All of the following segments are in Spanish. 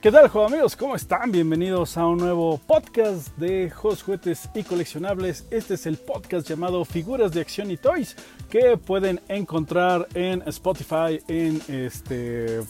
¿Qué tal, juego amigos? ¿Cómo están? Bienvenidos a un nuevo podcast de juegos, juguetes y coleccionables. Este es el podcast llamado Figuras de Acción y Toys que pueden encontrar en Spotify, en este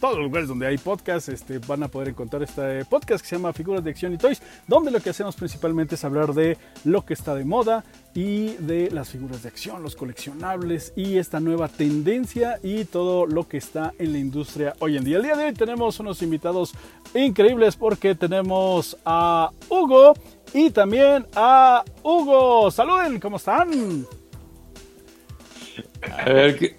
todos los lugares donde hay podcast, este, van a poder encontrar este podcast que se llama Figuras de Acción y Toys, donde lo que hacemos principalmente es hablar de lo que está de moda y de las figuras de acción, los coleccionables y esta nueva tendencia y todo lo que está en la industria hoy en día. El día de hoy tenemos unos invitados increíbles porque tenemos a Hugo y también a Hugo. Saluden, ¿cómo están? A ver,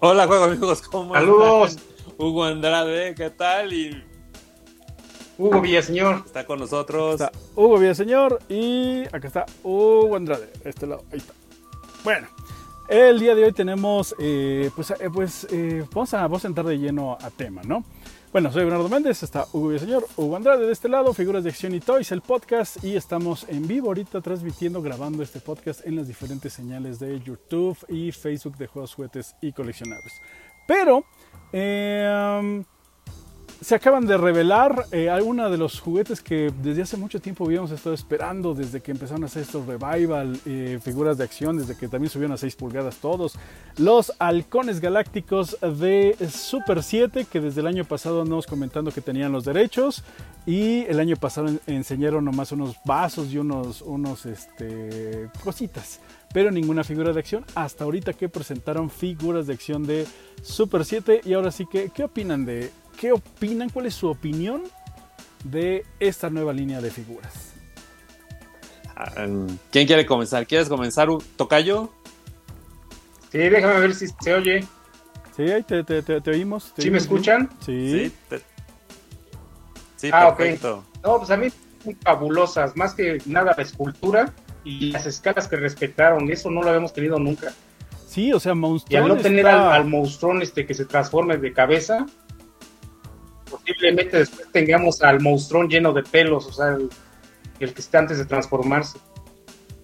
Hola, juego amigos, ¿cómo Saludos. Hugo Andrade, ¿qué tal? Y Hugo Villaseñor. Está con nosotros. Está Hugo Villaseñor y acá está Hugo Andrade. Este lado, ahí está. Bueno, el día de hoy tenemos, eh, pues, eh, pues eh, vamos, a, vamos a entrar de lleno a tema, ¿no? Bueno, soy Bernardo Méndez, está Hugo Villaseñor, Hugo Andrade de este lado, Figuras de Acción y Toys, el podcast, y estamos en vivo ahorita transmitiendo, grabando este podcast en las diferentes señales de YouTube y Facebook de juegos, juguetes y coleccionables. Pero eh, se acaban de revelar eh, algunos de los juguetes que desde hace mucho tiempo habíamos estado esperando, desde que empezaron a hacer estos revival, eh, figuras de acción, desde que también subieron a 6 pulgadas todos. Los halcones galácticos de Super 7, que desde el año pasado andamos comentando que tenían los derechos. Y el año pasado enseñaron nomás unos vasos y unos, unos este, cositas, pero ninguna figura de acción. Hasta ahorita que presentaron figuras de acción de Super 7. Y ahora sí que, ¿qué opinan de ¿Qué opinan? ¿Cuál es su opinión de esta nueva línea de figuras? Ah, ¿Quién quiere comenzar? ¿Quieres comenzar, Tocayo? Sí, déjame ver si se oye. Sí, ahí te, oímos. ¿Sí me escuchan? Sí. Sí, ah, perfecto. No, pues a mí son fabulosas, más que nada la escultura y las escalas que respetaron, eso no lo habíamos tenido nunca. Sí, o sea, monstruo. Y al no tener al, al monstruón este que se transforme de cabeza, posiblemente después tengamos al monstruón lleno de pelos, o sea, el, que está antes de transformarse.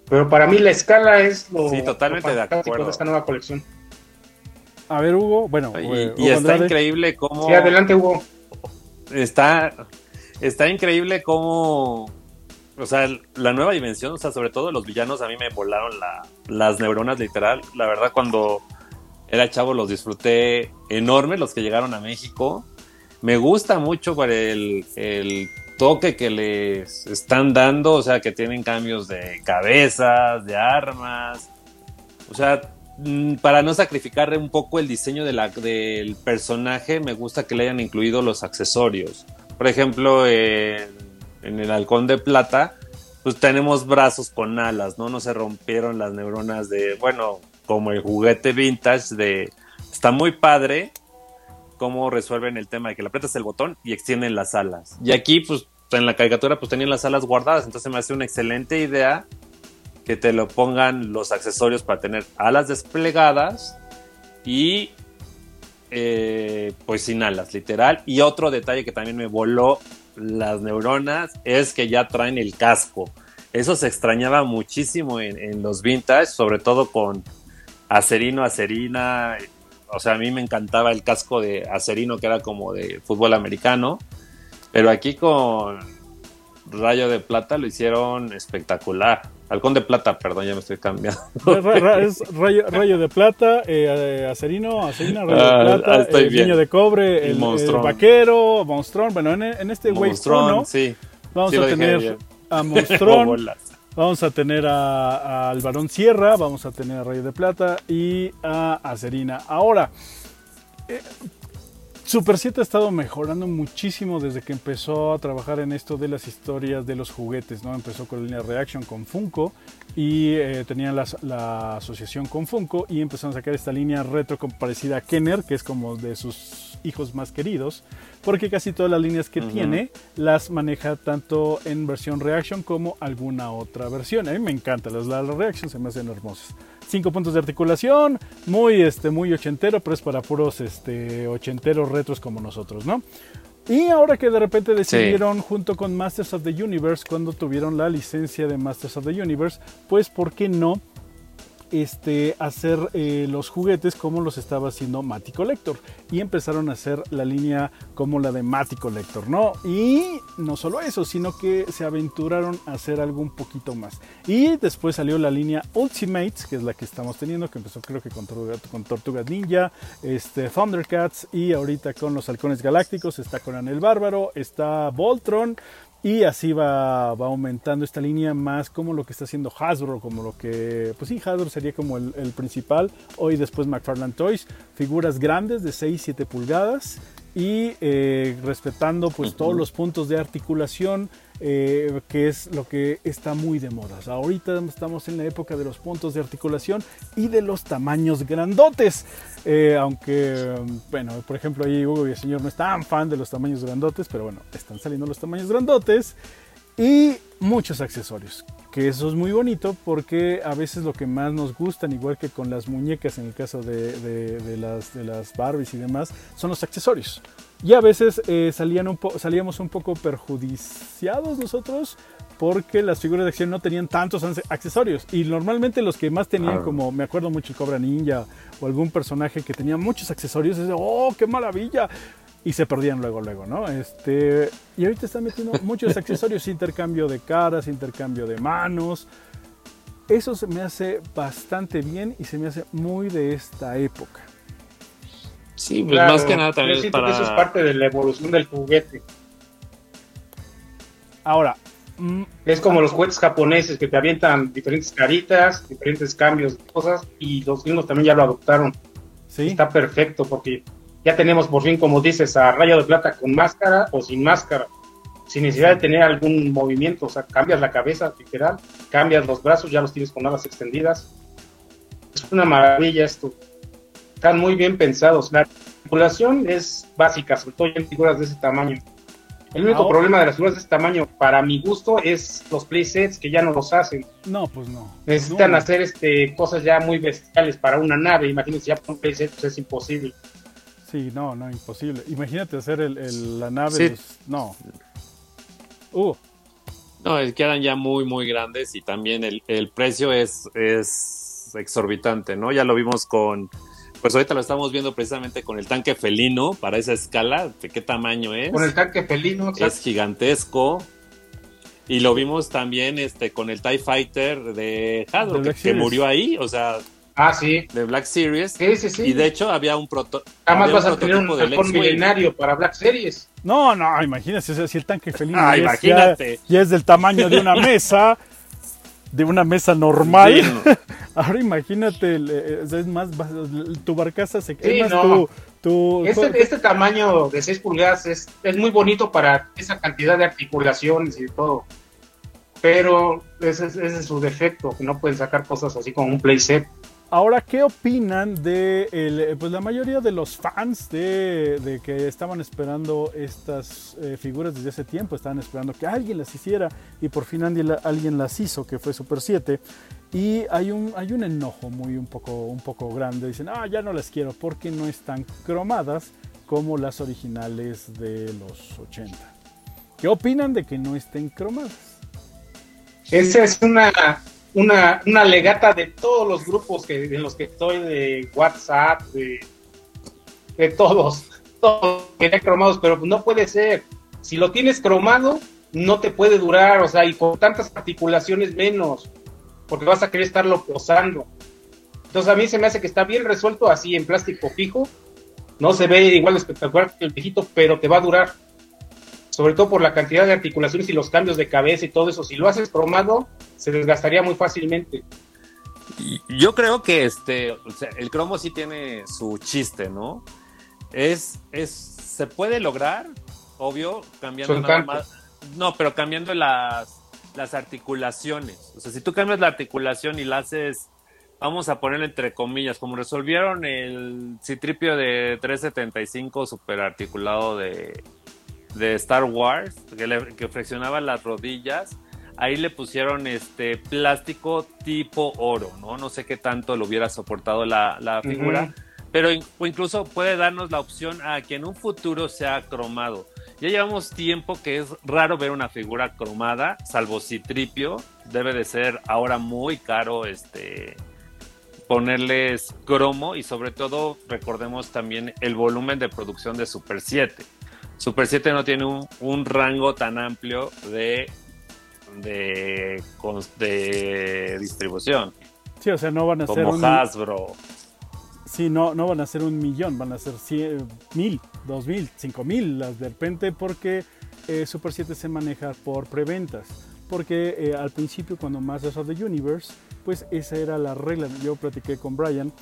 Pero para mí la escala es lo, sí, totalmente de, acuerdo. de esta nueva colección. A ver, Hugo, bueno, y, está increíble cómo. Sí, adelante, Hugo. Está, está increíble cómo. O sea, la nueva dimensión, o sea, sobre todo los villanos, a mí me volaron las neuronas literal. La verdad, cuando era chavo los disfruté enorme, los que llegaron a México. Me gusta mucho por el, toque que les están dando, o sea, que tienen cambios de cabezas, de armas, o sea, mm, para no sacrificar un poco el diseño del personaje, me gusta que le hayan incluido los accesorios. Por ejemplo, en, en el halcón de plata, pues tenemos brazos con alas, ¿no? No se rompieron las neuronas de, bueno, como el juguete vintage de, está muy padre, cómo resuelven el tema de que le aprietas el botón y extienden las alas. Y aquí, pues, en la caricatura, pues tenían las alas guardadas. Entonces me hace una excelente idea que te lo pongan los accesorios para tener alas desplegadas y eh, pues sin alas, literal. Y otro detalle que también me voló las neuronas es que ya traen el casco. Eso se extrañaba muchísimo en, en los vintage, sobre todo con Acerino, Acerina, o sea, a mí me encantaba el casco de Acerino, que era como de fútbol americano, pero aquí con Rayo de Plata lo hicieron espectacular. Halcón de Plata, perdón, ya me estoy cambiando. es rayo, de Plata, eh, Acerino, Acerina, Rayo de ah, Plata, el niño de cobre, el, vaquero, Monstrón. Bueno, en, este Wave 1 sí, vamos a tener a Monstrón. Vamos a tener al Barón Sierra, vamos a tener a Rayo de Plata y a Acerina. Ahora, eh, Super 7 ha estado mejorando muchísimo desde que empezó a trabajar en esto de las historias de los juguetes, ¿no? Empezó con la línea Reaction con Funko y eh, tenían la, asociación con Funko y empezaron a sacar esta línea retro parecida a Kenner, que es como de sus hijos más queridos porque casi todas las líneas que tiene las maneja tanto en versión Reaction como alguna otra versión. A mí me encanta, las, las Reaction se me hacen hermosas. Cinco puntos de articulación, muy, este, muy ochentero, pero es para puros este, ochenteros retros como nosotros, ¿no? Y ahora que de repente decidieron junto con Masters of the Universe, cuando tuvieron la licencia de Masters of the Universe, pues ¿por qué no este, hacer eh, los juguetes como los estaba haciendo Matty Collector. Y empezaron a hacer la línea como la de Matty Collector, ¿no? Y no solo eso, sino que se aventuraron a hacer algo un poquito más. Y después salió la línea Ultimates, que es la que estamos teniendo, que empezó creo que con, con Tortugas Ninja, este, Thundercats y ahorita con los Halcones Galácticos, está con el Bárbaro, está Voltron. Y así va, aumentando esta línea más como lo que está haciendo Hasbro, como lo que, pues sí, Hasbro sería como el, principal. Hoy después McFarlane Toys, figuras grandes de 6-7 pulgadas y eh, respetando pues todos los puntos de articulación eh, que es lo que está muy de moda. ahorita estamos en la época de los puntos de articulación y de los tamaños grandotes. Eh, aunque, bueno, por ejemplo, ahí Hugo y el señor no es tan fan de los tamaños grandotes, pero bueno, están saliendo los tamaños grandotes y muchos accesorios. Que eso es muy bonito porque a veces lo que más nos gustan, igual que con las muñecas en el caso de, las, de las Barbies y demás, son los accesorios. Y a veces eh, salían un salíamos un poco perjudiciados nosotros porque las figuras de acción no tenían tantos accesorios. Y normalmente los que más tenían, como me acuerdo mucho el Cobra Ninja o algún personaje que tenía muchos accesorios, es de, oh, qué maravilla. Y se perdían luego, luego, ¿no? Este, y ahorita están metiendo muchos accesorios, intercambio de caras, intercambio de manos. Eso se me hace bastante bien y se me hace muy de esta época. Sí, pues más que nada también es para... eso es parte de la evolución del juguete. Ahora, mm, es como los juguetes japoneses que te avientan diferentes caritas, diferentes cambios de cosas y los gringos también ya lo adoptaron. ¿Sí? Está perfecto porque ya tenemos por fin, como dices, a Rayo de Plata con máscara o sin máscara, sin necesidad de tener algún movimiento, o sea, cambias la cabeza literal, cambias los brazos, ya los tienes con alas extendidas. Es una maravilla esto están muy bien pensados. La articulación es básica, sobre todo en figuras de ese tamaño. El único problema de las figuras de ese tamaño, para mi gusto, es los playsets que ya no los hacen. No, pues no. Necesitan hacer este cosas ya muy bestiales para una nave. Imagínense, ya un playset pues es imposible. Sí, no, no, imposible. Imagínate hacer el, la nave. Pues, no. Uh. No, quedan ya muy, muy grandes y también el, el precio es, es exorbitante, ¿no? Ya lo vimos con pues ahorita lo estamos viendo precisamente con el tanque felino para esa escala, de qué tamaño es. Con el tanque felino. Es gigantesco. Y lo vimos también este, con el TIE Fighter de Hadro, que, murió ahí, o sea. Ah, sí. De Black Series. Sí, sí, sí. Y de hecho había un proto. Además vas a tener un halcón milenario para Black Series. No, no, imagínate, si el tanque felino ah, imagínate. Ya, es del tamaño de una mesa de una mesa normal. Ahora imagínate, eh, es más, tu barcaza se sí, no. tu, este, este, tamaño de 6 pulgadas es, es muy bonito para esa cantidad de articulaciones y todo. Pero ese, ese es su defecto, que no pueden sacar cosas así como un playset. Ahora, ¿qué opinan de eh, pues la mayoría de los fans de, que estaban esperando estas eh, figuras desde hace tiempo? Estaban esperando que alguien las hiciera y por fin alguien, las hizo, que fue Super 7. Y hay un, hay un enojo muy un poco, un poco grande. Dicen, ah, ya no las quiero porque no están cromadas como las originales de los 80. ¿Qué opinan de que no estén cromadas? Esa es una una, una legata de todos los grupos que, en los que estoy, de WhatsApp, de, de todos, todos querían cromados, pero no puede ser. Si lo tienes cromado, no te puede durar, o sea, y con tantas articulaciones menos, porque vas a querer estarlo posando. Entonces a mí se me hace que está bien resuelto así en plástico fijo, no se ve igual espectacular que el viejito, pero te va a durar sobre todo por la cantidad de articulaciones y los cambios de cabeza y todo eso. Si lo haces cromado, se desgastaría muy fácilmente. Yo creo que este, el cromo sí tiene su chiste, ¿no? Es, es, se puede lograr, obvio, cambiando nada más. No, pero cambiando las, las articulaciones. O sea, si tú cambias la articulación y la haces, vamos a ponerle entre comillas, como resolvieron el citripio de 375 super articulado de, de Star Wars, que, que flexionaba las rodillas, ahí le pusieron este plástico tipo oro, ¿no? No sé qué tanto lo hubiera soportado la, figura, pero incluso puede darnos la opción a que en un futuro sea cromado. Ya llevamos tiempo que es raro ver una figura cromada, salvo Citripio, debe de ser ahora muy caro este ponerles cromo y sobre todo recordemos también el volumen de producción de Super 7. Super 7 no tiene un, un rango tan amplio de, de, de distribución. Sí, o sea, no van a ser un, Hasbro. Sí, no, no van a ser un millón, van a ser cien, mil, dos mil, cinco mil las de repente porque eh, Super 7 se maneja por preventas. Porque eh, al principio cuando Masters of the Universe, pues esa era la regla. Yo platiqué con Brian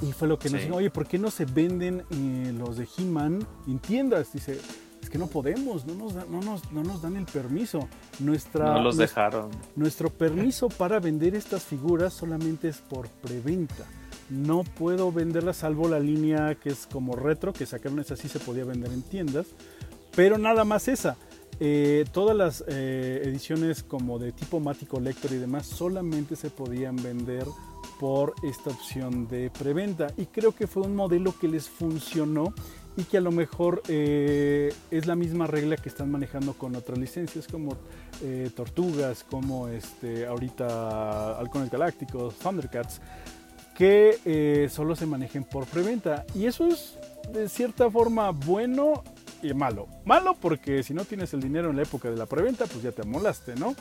y fue lo que nos dijo, oye, ¿por qué no se venden eh, los de He-Man en tiendas? Dice, es que no podemos, no nos, no nos, no nos dan el permiso. Nuestra, no los dejaron. Nuestro permiso para vender estas figuras solamente es por preventa. No puedo venderlas salvo la línea que es como retro, que sacaron esa sí se podía vender en tiendas, pero nada más esa. Eh, todas las eh, ediciones como de tipo Mático Lector y demás solamente se podían vender por esta opción de preventa y creo que fue un modelo que les funcionó y que a lo mejor eh, es la misma regla que están manejando con otras licencias como eh, Tortugas, como este, ahorita Halcones Galácticos, Thundercats, que eh, solo se manejen por preventa. Y eso es de cierta forma bueno y malo. Malo porque si no tienes el dinero en la época de la preventa, pues ya te amolaste, ¿no?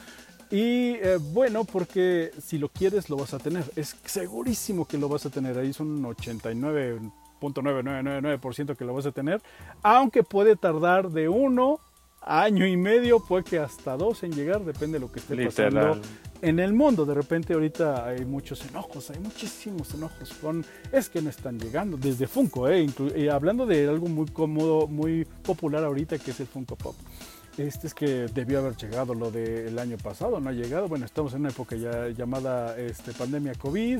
Y bueno, porque si lo quieres lo vas a tener. Es segurísimo que lo vas a tener. Ahí son 89 .9999% que lo vas a tener, aunque puede tardar de uno año y medio, puede que hasta dos en llegar, depende de lo que esté pasando en el mundo. De repente ahorita hay muchos enojos, hay muchísimos enojos con, es que no están llegando, desde Funko, eh, y hablando de algo muy cómodo, muy popular ahorita, que es el Funko Pop. Este es que debió haber llegado lo del año pasado, no ha llegado. Bueno, estamos en una época ya llamada este, pandemia COVID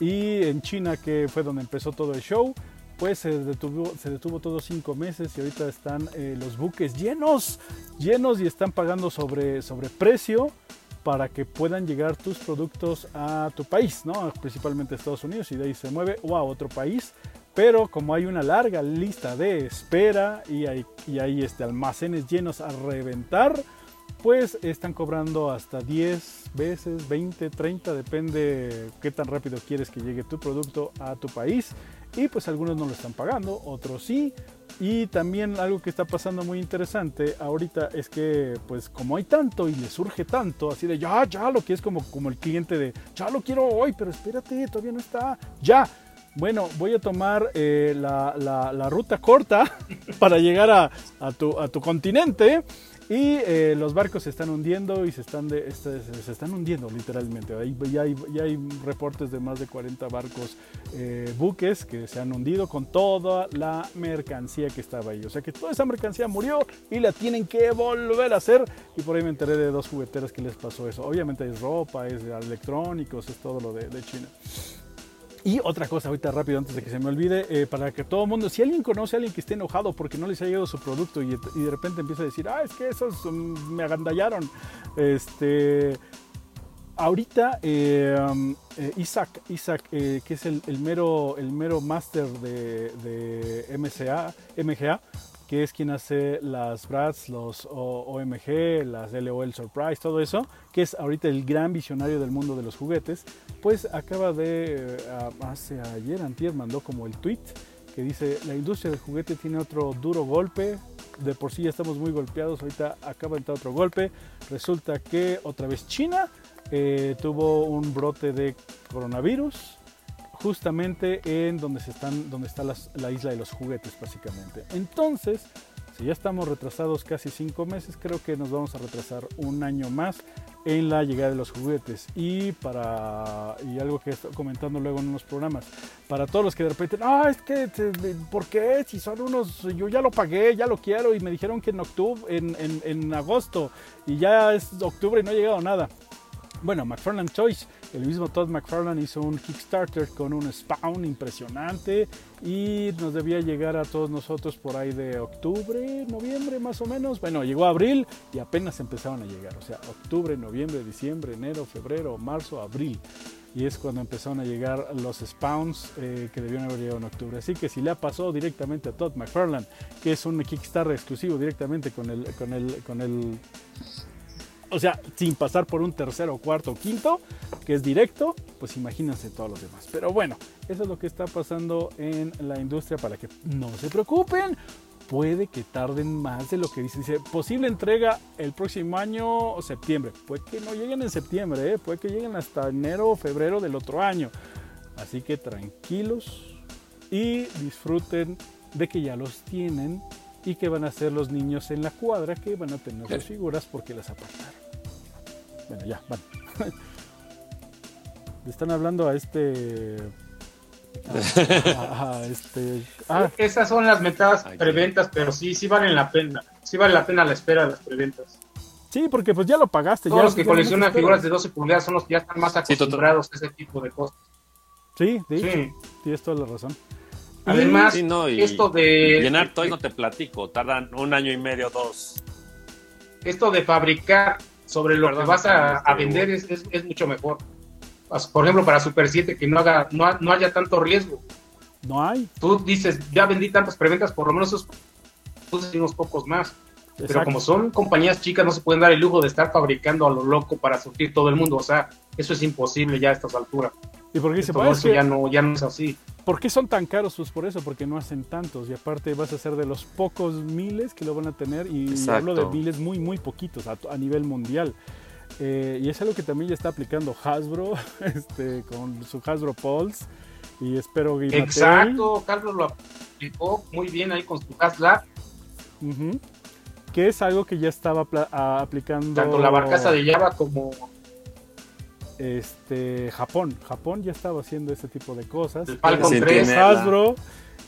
y en China, que fue donde empezó todo el show, pues se detuvo, se detuvo todos cinco meses y ahorita están eh, los buques llenos, llenos y están pagando sobre, sobre precio para que puedan llegar tus productos a tu país, ¿no? principalmente Estados Unidos y de ahí se mueve o a otro país. Pero como hay una larga lista de espera y hay, y hay este, almacenes llenos a reventar, pues están cobrando hasta 10 veces, 20, 30, depende qué tan rápido quieres que llegue tu producto a tu país. Y pues algunos no lo están pagando, otros sí. Y también algo que está pasando muy interesante ahorita es que pues como hay tanto y le surge tanto, así de ya, ya lo que es como, como el cliente de ya lo quiero hoy, pero espérate, todavía no está, ya. Bueno, voy a tomar eh, la, la, ruta corta para llegar a, a, tu, a tu continente y eh, los barcos se están hundiendo y se están, de, este, se están hundiendo literalmente. Ya, hay, ya hay reportes de más de 40 barcos, eh, buques que se han hundido con toda la mercancía que estaba ahí. O sea que toda esa mercancía murió y la tienen que volver a hacer. Y por ahí me enteré de dos jugueteras que les pasó eso. Obviamente es ropa, es electrónicos, es todo lo de, de China. Y otra cosa, ahorita rápido, antes de que se me olvide, eh, para que todo el mundo, si alguien conoce a alguien que esté enojado porque no les ha llegado su producto y, de repente empieza a decir, ah, es que esos mm, me agandallaron, este, ahorita eh, um, eh, Isaac, Isaac que es el, mero, el mero máster de, de MCA, MGA, que es quien hace las Brads, los OMG, las LOL Surprise, todo eso, que es ahorita el gran visionario del mundo de los juguetes, pues acaba de, eh, hace ayer, antier, mandó como el tweet que dice, la industria del juguete tiene otro duro golpe, de por sí ya estamos muy golpeados, ahorita acaba de entrar otro golpe, resulta que otra vez China eh, tuvo un brote de coronavirus, justamente en donde, se están, donde está la isla de los juguetes, básicamente. Entonces, si ya estamos retrasados casi cinco meses, creo que nos vamos a retrasar un año más en la llegada de los juguetes. Y para y algo que estado comentando luego en unos programas, para todos los que de repente, ah, es que, ¿por qué? Si son unos, yo ya lo pagué, ya lo quiero y me dijeron que en octubre, en, en, agosto y ya es octubre y no ha llegado nada. Bueno, McFarland Toys, el mismo Todd McFarlane hizo un Kickstarter con un spawn impresionante y nos debía llegar a todos nosotros por ahí de octubre, noviembre más o menos. Bueno, llegó abril y apenas empezaron a llegar. O sea, octubre, noviembre, diciembre, enero, febrero, marzo, abril. Y es cuando empezaron a llegar los spawns eh, que debían haber llegado en octubre. Así que si le pasó directamente a Todd McFarlane, que es un Kickstarter exclusivo directamente con el, con el, con el O sea, sin pasar por un tercero, cuarto quinto, que es directo, pues imagínense todos los demás. Pero bueno, eso es lo que está pasando en la industria para que no se preocupen. Puede que tarden más de lo que dice. Dice, posible entrega el próximo año o septiembre. Puede que no lleguen en septiembre, ¿eh? puede que lleguen hasta enero o febrero del otro año. Así que tranquilos y disfruten de que ya los tienen y que van a ser los niños en la cuadra que van a tener sus figuras porque las apartaron. Bueno, ya, van. Le están hablando a este. A, a este. Ah, Esas son las metadas preventas, pero sí, sí valen la pena. Sí vale la pena la espera de las preventas. sí, porque pues ya lo pagaste. Todos ya, los que coleccionan figuras de 12 pulgadas son los que ya están más Sí, acostumbrados a ese tipo de cosas. Sí, hecho, Sí. tienes toda la razón. Además, Sí, no, y esto de llenar toys no te platico, tardan un año y medio, dos. esto de fabricar sobre lo Perdón, que vas a, este, a vender es, es- es mucho mejor. Por ejemplo, para Super 7 que no haga no, no haya tanto riesgo. No hay. Tú dices, ya vendí tantas preventas, por lo menos esos puse unos pocos más. Pero como son compañías chicas, no se pueden dar el lujo de estar fabricando a lo loco para surtir todo el mundo. O sea, eso es imposible ya a estas alturas. Y porque dice, "Pues, que- ya no, ya no es así. ¿por qué son tan caros? Pues por eso, porque no hacen tantos. Y aparte vas a ser de los pocos miles que lo van a tener. Y Exacto. hablo de miles muy, muy poquitos a, a nivel mundial. Eh, y es algo que también ya está aplicando Hasbro este, con su Hasbro Pulse. Y espero que Exacto, Carlos lo aplicó muy bien ahí con su Haslab. Que es algo que ya estaba aplicando Tanto la barcaza de Java como este, Japón. Japón ya estaba haciendo ese tipo de cosas. el Falcon Sí, 3. tiene- Hasbro.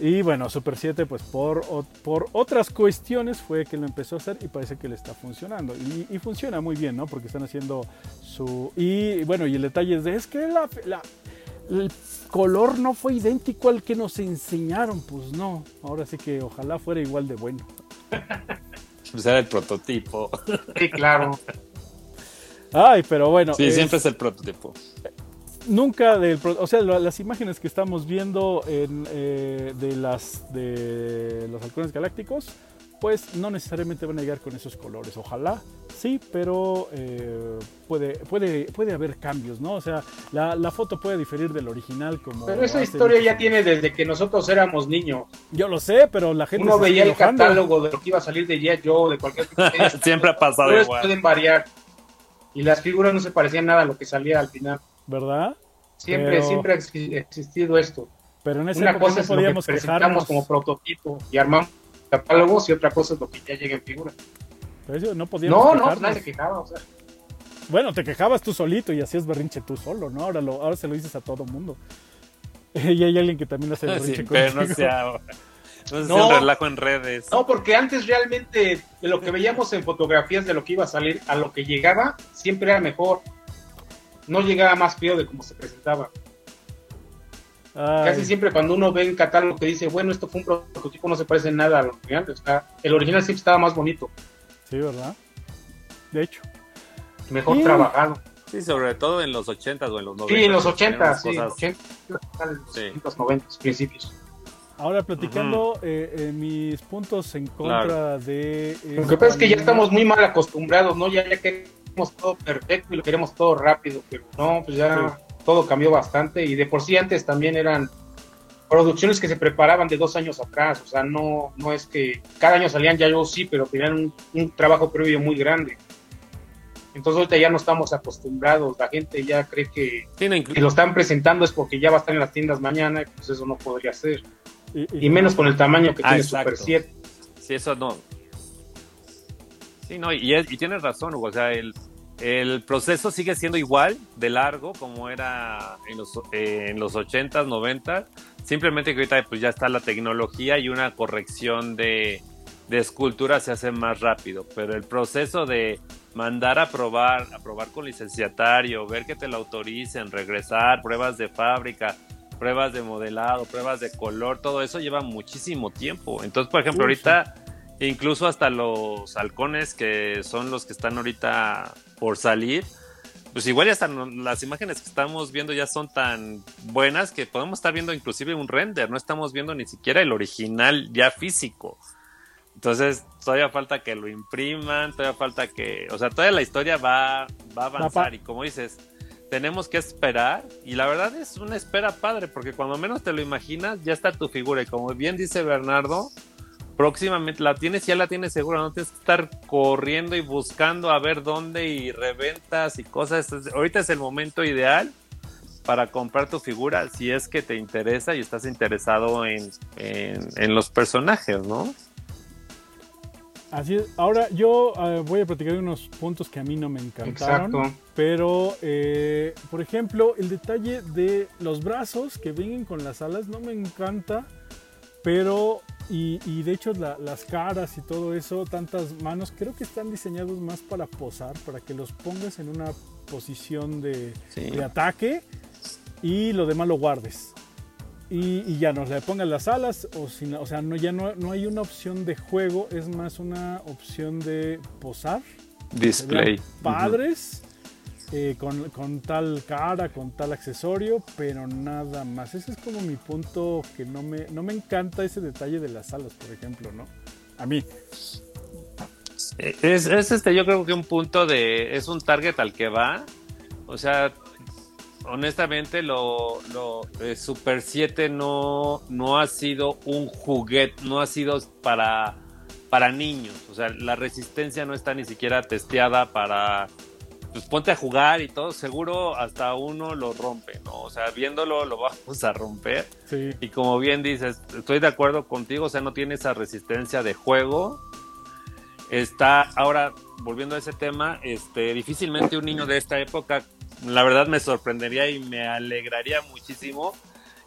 Y bueno, Super 7, pues por, por otras cuestiones fue que lo empezó a hacer y parece que le está funcionando. Y, y funciona muy bien, ¿no? Porque están haciendo su. Y bueno, y el detalle es de: es que la, la- el color no fue idéntico al que nos enseñaron. Pues no. Ahora sí que ojalá fuera igual de bueno. Pues era el prototipo. Sí, claro. Ay, pero bueno. Sí, es- siempre es el prototipo. nunca del o sea las imágenes que estamos viendo en, eh, de las de los halcones galácticos pues no necesariamente van a llegar con esos colores ojalá sí pero eh, puede puede puede haber cambios no o sea la, la foto puede diferir del original como Pero esa historia ya tiene desde que nosotros éramos niños. yo lo sé pero la gente Uno veía el enojando, catálogo de lo que iba a salir de G.I. Joe, de cualquier Siempre ha pasado igual. pueden variar. Y las figuras no se parecían nada a lo que salía al final. verdad Siempre, Pero- siempre ha ex- existido esto. pero en esa Una cosa no es lo que presentamos quejarnos como prototipo y armamos catálogos y otra cosa es lo que ya llega en figura. Pero eso no podíamos No, no, quejarnos. nadie se quejaba. O sea, Bueno, te quejabas tú solito y hacías berrinche tú solo, ¿no? Ahora, lo, ahora se lo dices a todo mundo. y hay alguien que también hace berrinche Sí, pero no sea, sea No. un relajo en redes. no, porque antes realmente de lo que veíamos en fotografías de lo que iba a salir a lo que llegaba, siempre era mejor. No llegaba más feo de como se presentaba. Ay, Casi siempre cuando uno ve un catálogo que dice, bueno, esto fue un prototipo, no se parece en nada al original. o sea, el original siempre estaba más bonito, Sí, ¿verdad? De hecho. mejor Sí. trabajado. Sí, sobre todo en los 80s o en los 90 Sí, en los 80, sí, cosas- 80, en los Sí. 80, 90, principios. Ahora platicando eh, eh, mis puntos en contra de... Lo que pasa es que ya esta estamos muy mal acostumbrados, ¿no? Ya, ya queremos todo perfecto y lo queremos todo rápido, pero no, pues ya todo cambió bastante y de por sí antes también eran producciones que se preparaban de dos años atrás, o sea, no, no es que cada año salían ya yo sí, pero tenían un, un trabajo previo muy grande. Entonces ahorita ya no estamos acostumbrados, la gente ya cree que, que lo están presentando es porque ya va a estar en las tiendas mañana, y pues eso no podría ser. Y, Y menos con el tamaño que Ah, tiene exacto. Super 7. Sí, eso no. Sí, no, y, es- y tienes razón, Hugo. O sea, el, el proceso sigue siendo igual de largo como era en los, eh, en los 80s, 90s. Simplemente que ahorita pues, ya está la tecnología y una corrección de, de escultura se hace más rápido. Pero el proceso de mandar a probar, a probar con licenciatario, ver que te lo autoricen, regresar, pruebas de fábrica, pruebas de modelado, pruebas de color, todo eso lleva muchísimo tiempo. Entonces, por ejemplo, ahorita incluso hasta los halcones que son los que están ahorita por salir, pues igual ya están las imágenes que estamos viendo ya son tan buenas que podemos estar viendo inclusive un render, no estamos viendo ni siquiera el original ya físico. Entonces, todavía falta que lo impriman, todavía falta que, o sea, todavía la historia va, va a avanzar y como dices, tenemos que esperar y la verdad es una espera padre porque cuando menos te lo imaginas ya está tu figura y como bien dice Bernardo, próximamente la tienes, ya la tienes segura, no tienes que estar corriendo y buscando a ver dónde y reventas y cosas. Ahorita es el momento ideal para comprar tu figura si es que te interesa y estás interesado en, en los personajes, ¿no? Así es. Ahora yo eh, voy a platicar de unos puntos que a mí no me encantaron. Exacto. Pero, eh, por ejemplo, el detalle de los brazos que vienen con las alas no me encanta. Pero, y, de hecho las caras y todo eso, tantas manos, creo que están diseñados más para posar, para que los pongas en una posición de, de ataque y lo demás lo guardes. Y, ya nos le pongan las alas o, si, o sea no ya no, no, hay una opción de juego es más una opción de posar. Display. Padres eh, con, con, tal cara con tal accesorio pero nada más ese es como mi punto que no me no me encanta ese detalle de las alas por ejemplo no a mí es, es este yo creo que un punto de es un target al que va o sea honestamente, lo, eh, Super 7 no, no ha sido un juguete, no ha sido para, para niños. O sea, la resistencia no está ni siquiera testeada para. Pues ponte a jugar y todo, seguro hasta uno lo rompe, ¿no? O sea, viéndolo lo vamos a romper. Y como bien dices, estoy de acuerdo contigo, o sea, no tiene esa resistencia de juego. Está, ahora, volviendo a ese tema, este, difícilmente un niño de esta época la verdad me sorprendería y me alegraría muchísimo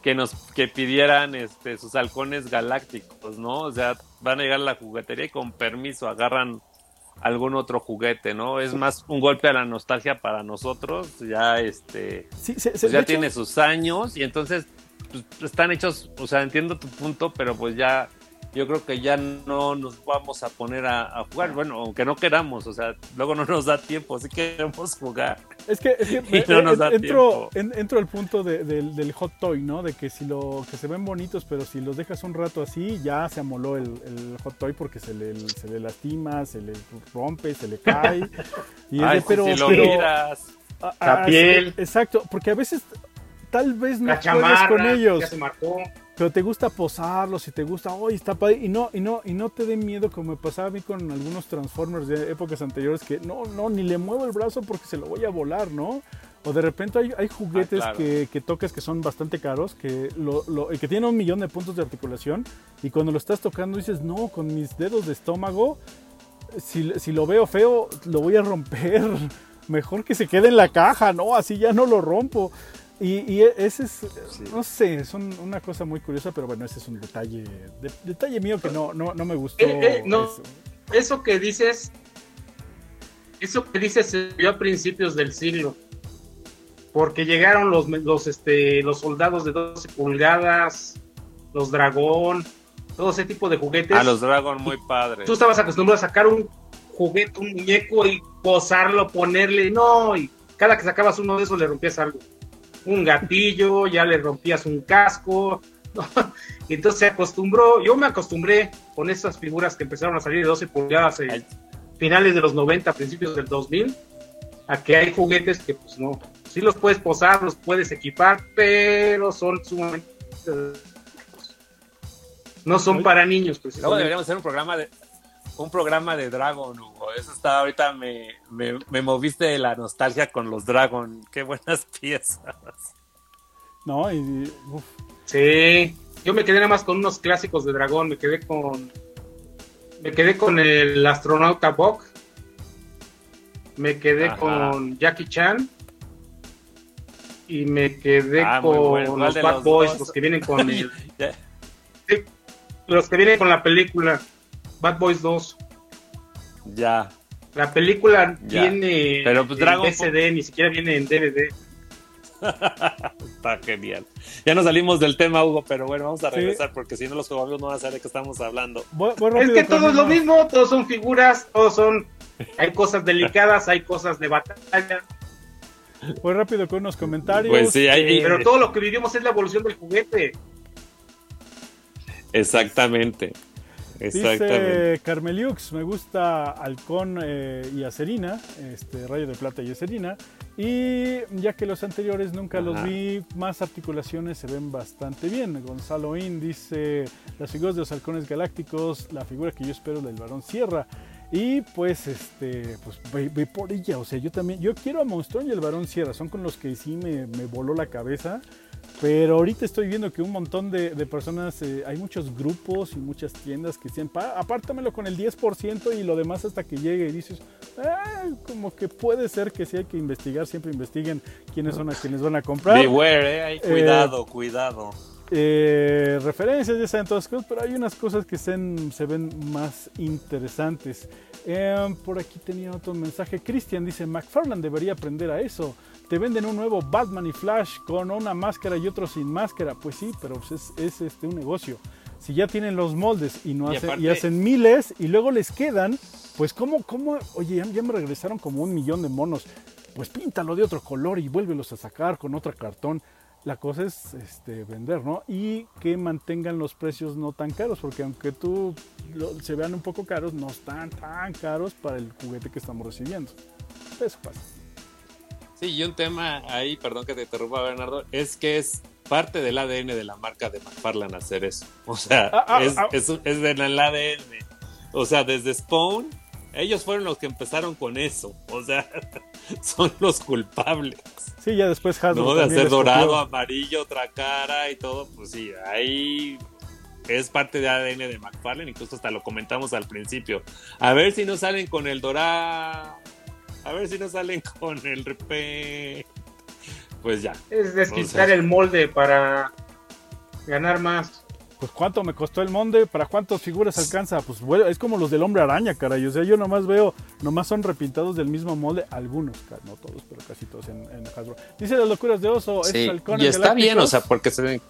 que nos que pidieran este sus halcones galácticos, ¿no? O sea, van a llegar a la juguetería y con permiso agarran algún otro juguete, ¿no? Es más un golpe a la nostalgia para nosotros, ya este pues ya tiene sus años y entonces pues, están hechos, o sea, entiendo tu punto, pero pues ya yo creo que ya no nos vamos a poner a, jugar. Bueno, aunque no queramos, o sea, luego no nos da tiempo, si queremos jugar. Es que, no nos da entro, entro al punto del hot toy, ¿no? De que si lo que se ven bonitos, pero si los dejas un rato así, ya se amoló el, hot toy porque se le, se le lastima, se le rompe, se le cae. Y Ay, pero, si lo miras. la piel. Exacto, porque a veces tal vez no juegas con ellos. Ya se marcó pero te gusta posarlos y te gusta, oh, está padre, y no, y no, y no te dé miedo como me pasaba a mí con algunos Transformers de épocas anteriores que no, no, ni le muevo el brazo porque se lo voy a volar, ¿no? O de repente hay, hay juguetes ah, que, que, tocas que son bastante caros, que, lo, lo, que tienen un millón de puntos de articulación, y cuando lo estás tocando dices, no, con mis dedos de estómago, si, si lo veo feo, lo voy a romper. Mejor que se quede en la caja, ¿no? Así ya no lo rompo. Y, e, ese es, no sé, es una cosa muy curiosa, pero bueno, ese es un detalle, detalle mío que no, no, no me gustó. Eh, eh, no, eso. que dices, eso que dices se vio a principios del siglo, porque llegaron los, los, este, los soldados de 12 pulgadas, los dragón, todo ese tipo de juguetes. A los dragón muy padres. Tú estabas acostumbrado a sacar un juguete, un muñeco y posarlo, ponerle, no, y cada que sacabas uno de esos le rompías algo un gatillo, ya le rompías un casco. Entonces se acostumbró, yo me acostumbré con esas figuras que empezaron a salir de 12 pulgadas en finales de los 90, principios del 2000, a que hay juguetes que pues no, sí los puedes posar, los puedes equipar, pero son sumamente... No son para niños. Pues, Luego deberíamos hacer un programa de, un programa de Dragon, Hugo. Eso está, ahorita me, me, moviste de la nostalgia con los Dragon. Qué buenas piezas. No, y. Sí, yo me quedé nada más con unos clásicos de Dragón. Me quedé con. Me quedé con el astronauta Bok. Me quedé con Jackie Chan. Y me quedé ah, con los Bad Boys, los que vienen con el. los que vienen con la película. Bad Boys 2. Ya. La película viene Pero, pues, en CD, ni siquiera viene en DVD. Está genial. Ya nos salimos del tema, Hugo, pero bueno, vamos a regresar porque si no los jugadores no van a saber de qué estamos hablando. es que todo es lo mismo, todos son figuras, todos son... Hay cosas delicadas, hay cosas de batalla. Voy rápido con unos comentarios. Pues sí, hay... Pero todo lo que vivimos es la evolución del juguete. Exactamente. Dice Carmeliux, me gusta Halcón eh, y Acerina, este, Rayo de Plata y Acerina. Y ya que los anteriores nunca los vi, más articulaciones se ven bastante bien. Gonzalo In dice, las figuras de los halcones galácticos, la figura que yo espero del varón Sierra. Y pues, este, pues ve, por ella. O sea, yo también, yo quiero a Monstrón y el varón Sierra. Son con los que sí me, me voló la cabeza. Pero ahorita estoy viendo que un montón de, personas, eh, hay muchos grupos y muchas tiendas que dicen, apártamelo con el 10% y lo demás hasta que llegue. Y dices, ah, como que puede ser que sí hay que investigar, siempre investiguen quiénes son a quienes van a comprar. Beware, eh, cuidado, cuidado. Eh, referencias, ya saben todas las cosas, pero hay unas cosas que se, se ven más interesantes. por aquí tenía otro mensaje. Cristian dice, McFarland debería aprender a eso te venden un nuevo Batman y Flash con una máscara y otro sin máscara. Pues sí, pero pues es, este, un negocio. Si ya tienen los moldes y, no hacen, y hacen miles y luego les quedan, pues ¿cómo, cómo? Oye, ya, me regresaron como un millón de monos. Pues píntalo de otro color y vuélvelos a sacar con otro cartón. La cosa es este, vender, ¿no? Y que mantengan los precios no tan caros, porque aunque tú se vean un poco caros, no están tan caros para el juguete que estamos recibiendo. Eso pasa. Sí, y un tema ahí, perdón que te interrumpa, Bernardo, es que es parte del ADN de la marca de McFarlane hacer eso. O sea, ah, ah, es, ah. es, es, del ADN. O sea, desde Spawn, ellos fueron los que empezaron con eso. O sea, son los culpables. Sí, ya después Hasbro. No, de hacer dorado, amarillo, otra cara y todo. Pues sí, ahí es parte del ADN de McFarlane. Incluso hasta lo comentamos al principio. A ver si no salen con el dorado a ver si no salen con el RP. Pues ya. Es desquitar el molde para ganar más. Pues cuánto me costó el molde, para cuántas figuras alcanza, pues bueno, es como los del hombre araña, caray. O sea, yo nomás veo, nomás son repintados del mismo molde, algunos, no todos, pero casi todos en, Hasbro. Dice las locuras de oso, sí, y está bien, o sea, porque se ven.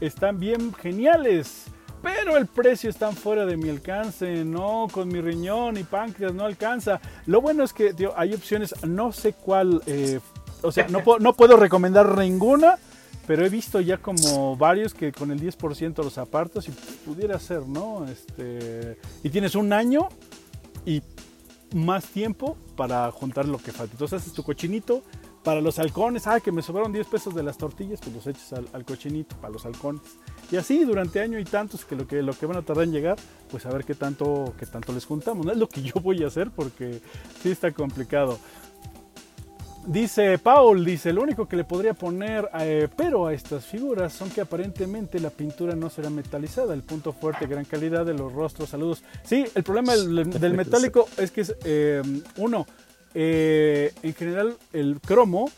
Están bien geniales pero el precio está fuera de mi alcance, no, con mi riñón y páncreas no alcanza. Lo bueno es que tío, hay opciones, no sé cuál, eh, o sea, no, no puedo recomendar ninguna, pero he visto ya como varios que con el 10% los apartos y pudiera ser, ¿no? Este, y tienes un año y más tiempo para juntar lo que falta. Entonces haces tu cochinito, para los halcones, ah, que me sobraron 10 pesos de las tortillas, pues los echas al, cochinito para los halcones. Y así durante año y tantos que lo que lo que van a tardar en llegar, pues a ver qué tanto, qué tanto les juntamos. No es lo que yo voy a hacer porque sí está complicado. Dice Paul, dice, lo único que le podría poner eh, pero a estas figuras son que aparentemente la pintura no será metalizada. El punto fuerte, gran calidad de los rostros, saludos. Sí, el problema del, metálico es que es, eh, uno, eh, en general, el cromo,